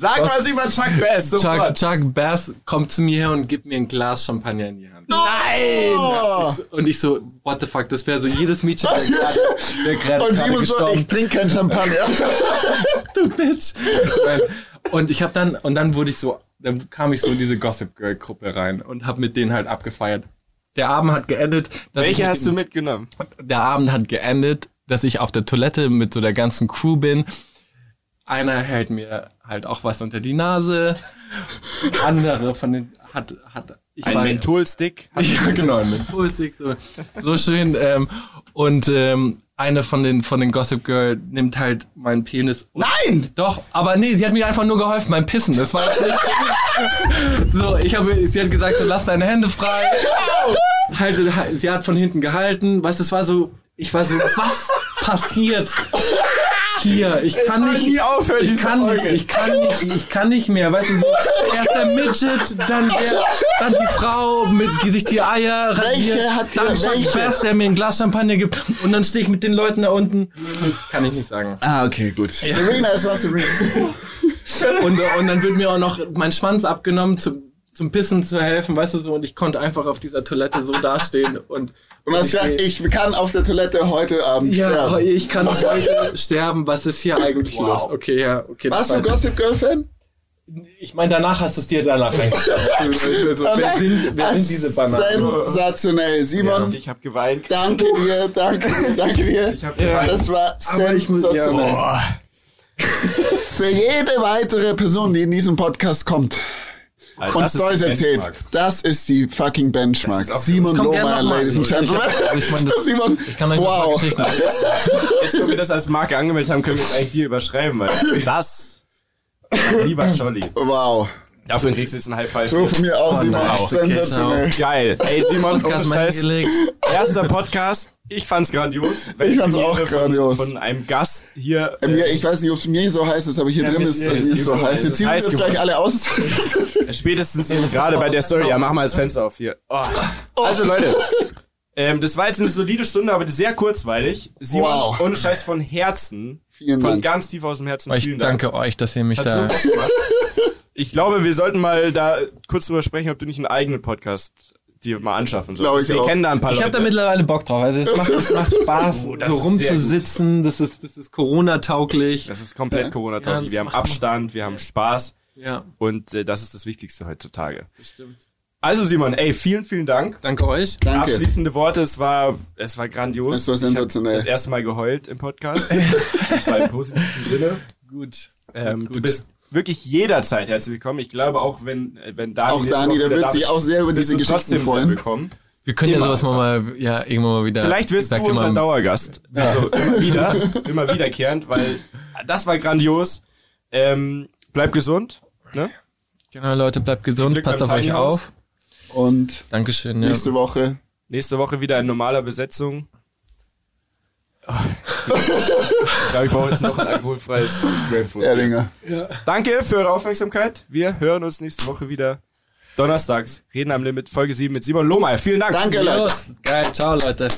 Sag mal, sie mal Chuck Bass.
Chuck,
Sofort.
Chuck Bass kommt zu mir her und gibt mir ein Glas Champagner in die Hand.
Nein!
Oh.
Und ich so, what the fuck, das wäre so jedes Mädchen, der gerade, der gerade
Und Simon so, ich trinke kein Champagner.
du Bitch. Und ich habe dann, und dann wurde ich so, dann kam ich so in diese Gossip Girl Gruppe rein und habe mit denen halt abgefeiert. Der Abend hat geendet. dass ich
Welche
mit
hast du mitgenommen?
Der Abend hat geendet, dass ich auf der Toilette mit so der ganzen Crew bin. Einer hält mir halt auch was unter die Nase. Andere von den hat hat ich
Ein Mentholstick.
ja, genau, ein Mentholstick, so, so schön. Ähm, und ähm, eine von den von den Gossip Girl nimmt halt meinen Penis. Und
Nein!
Doch, aber nee, sie hat mir einfach nur geholfen beim Pissen. Das war so, ich habe, sie hat gesagt, so, lass deine Hände frei. Halte, halt, sie hat von hinten gehalten. Weißt, du, es war so, ich war so, was passiert? Hier, ich kann nicht,
nie aufhören,
ich
diese
kann, nicht, ich kann nicht, ich kann nicht mehr. Weißt du, so, erst der Midget, dann der, dann die Frau, mit, die sich die Eier rasiert, dann Chuck? Bass, der mir ein Glas Champagner gibt, und dann stehe ich mit den Leuten da unten. Kann ich nicht sagen.
Ah, okay, gut. Serena, es war Serena.
Und, und dann wird mir auch noch mein Schwanz abgenommen, zum, zum Pissen zu helfen, weißt du so, und ich konnte einfach auf dieser Toilette so dastehen und.
Und hast gedacht, ich kann auf der Toilette heute Abend
Ja,
sterben.
ich kann heute sterben. Was ist hier eigentlich los? Okay, ja, okay.
Warst du Gossip Girl Fan?
Ich meine, danach hast du es dir danach reingestellt. so, wer sind, wer sind diese Bananen?
Sensationell. Simon,
Ich habe geweint.
danke dir, danke, danke dir.
Ich hab geweint.
Das war
Aber ich muss- ja,
sensationell. Für jede weitere Person, die in diesem Podcast kommt
Alter,
und
das ist
Stories erzählt, das ist die fucking Benchmark. Simon Lohmeier. Ladies and Gentlemen.
also ich meine, das-
Simon,
Ich kann euch
wow.
Geschichten
Jetzt, wo wir das als Marke angemeldet haben, können wir es eigentlich dir überschreiben, weil das, lieber Scholli,
Wow.
dafür kriegst du jetzt ein High Five.
So von mir aus,
Oh,
Simon.
Okay,
Sensationell.
Geil. Ey, Simon,
Podcast
Scheiß, erster Podcast. Ich fand's grandios. Wenn
Ich fand's auch grandios.
Von, von einem Gast hier.
Ähm, ja, ich weiß nicht, ob es mir so heiß ist, aber hier
Ja,
drin
mir-
ist
mir
es
ist
nicht so heiß.
es
Jetzt
ist
ziehen wir
heiß
das gleich
geworden.
alle aus.
Äh, Spätestens jetzt gerade bei der Story. Ja, mach mal das Fenster auf hier. Oh. Also Leute, ähm, das war jetzt eine solide Stunde, aber sehr kurzweilig. Simon,
Wow.
ohne Scheiß von Herzen.
Vielen
von
Dank.
ganz tief aus dem Herzen.
Ich
vielen Dank.
danke euch, dass ihr mich da.
so. Ich glaube, wir sollten mal da kurz drüber sprechen, ob du nicht einen eigenen Podcast dir mal anschaffen
Glaube
solltest.
ich
Wir kennen da ein paar
Ich habe
Leute.
da mittlerweile Bock drauf. Also es macht, es macht Spaß,
Oh, das
so
ist
rumzusitzen. Das ist, das ist Corona-tauglich.
das ist komplett
Ja,
Corona-tauglich.
das
wir haben Abstand, wir haben Spaß
Ja,
und äh, das ist das Wichtigste heutzutage.
das stimmt.
Also Simon, ey, vielen, vielen Dank.
Danke euch.
Danke.
Abschließende Worte, es war, es war grandios.
Es war sensationell.
das erste Mal geheult im Podcast. und zwar im positiven Sinne.
Gut.
Ähm, Du
Gut.
bist wirklich jederzeit herzlich willkommen. Ich glaube auch, wenn, wenn Dani
Auch Dani, der wird sich auch sehr über diese Geschichten freuen.
willkommen.
Wir können ja
Immer
sowas mal, mal ja, irgendwann mal wieder.
Vielleicht wirst du
sagt ihr
unser Dauergast. Also immer wieder, immer wiederkehrend, weil das war grandios. Ähm, bleib gesund. Ne?
Genau, Leute, bleibt gesund, passt auf euch auf.
Und
Dankeschön. Ja.
nächste Woche
Nächste Woche wieder in normaler Besetzung. Ich glaube, ich brauche jetzt noch ein alkoholfreies Grapefruit.
Erdinger.
Danke für eure Aufmerksamkeit. Wir hören uns nächste Woche wieder. Donnerstags, Reden am Limit, Folge 7 mit Simon Lohmeier. Vielen Dank.
Danke, Leute.
Los, geil, ciao Leute.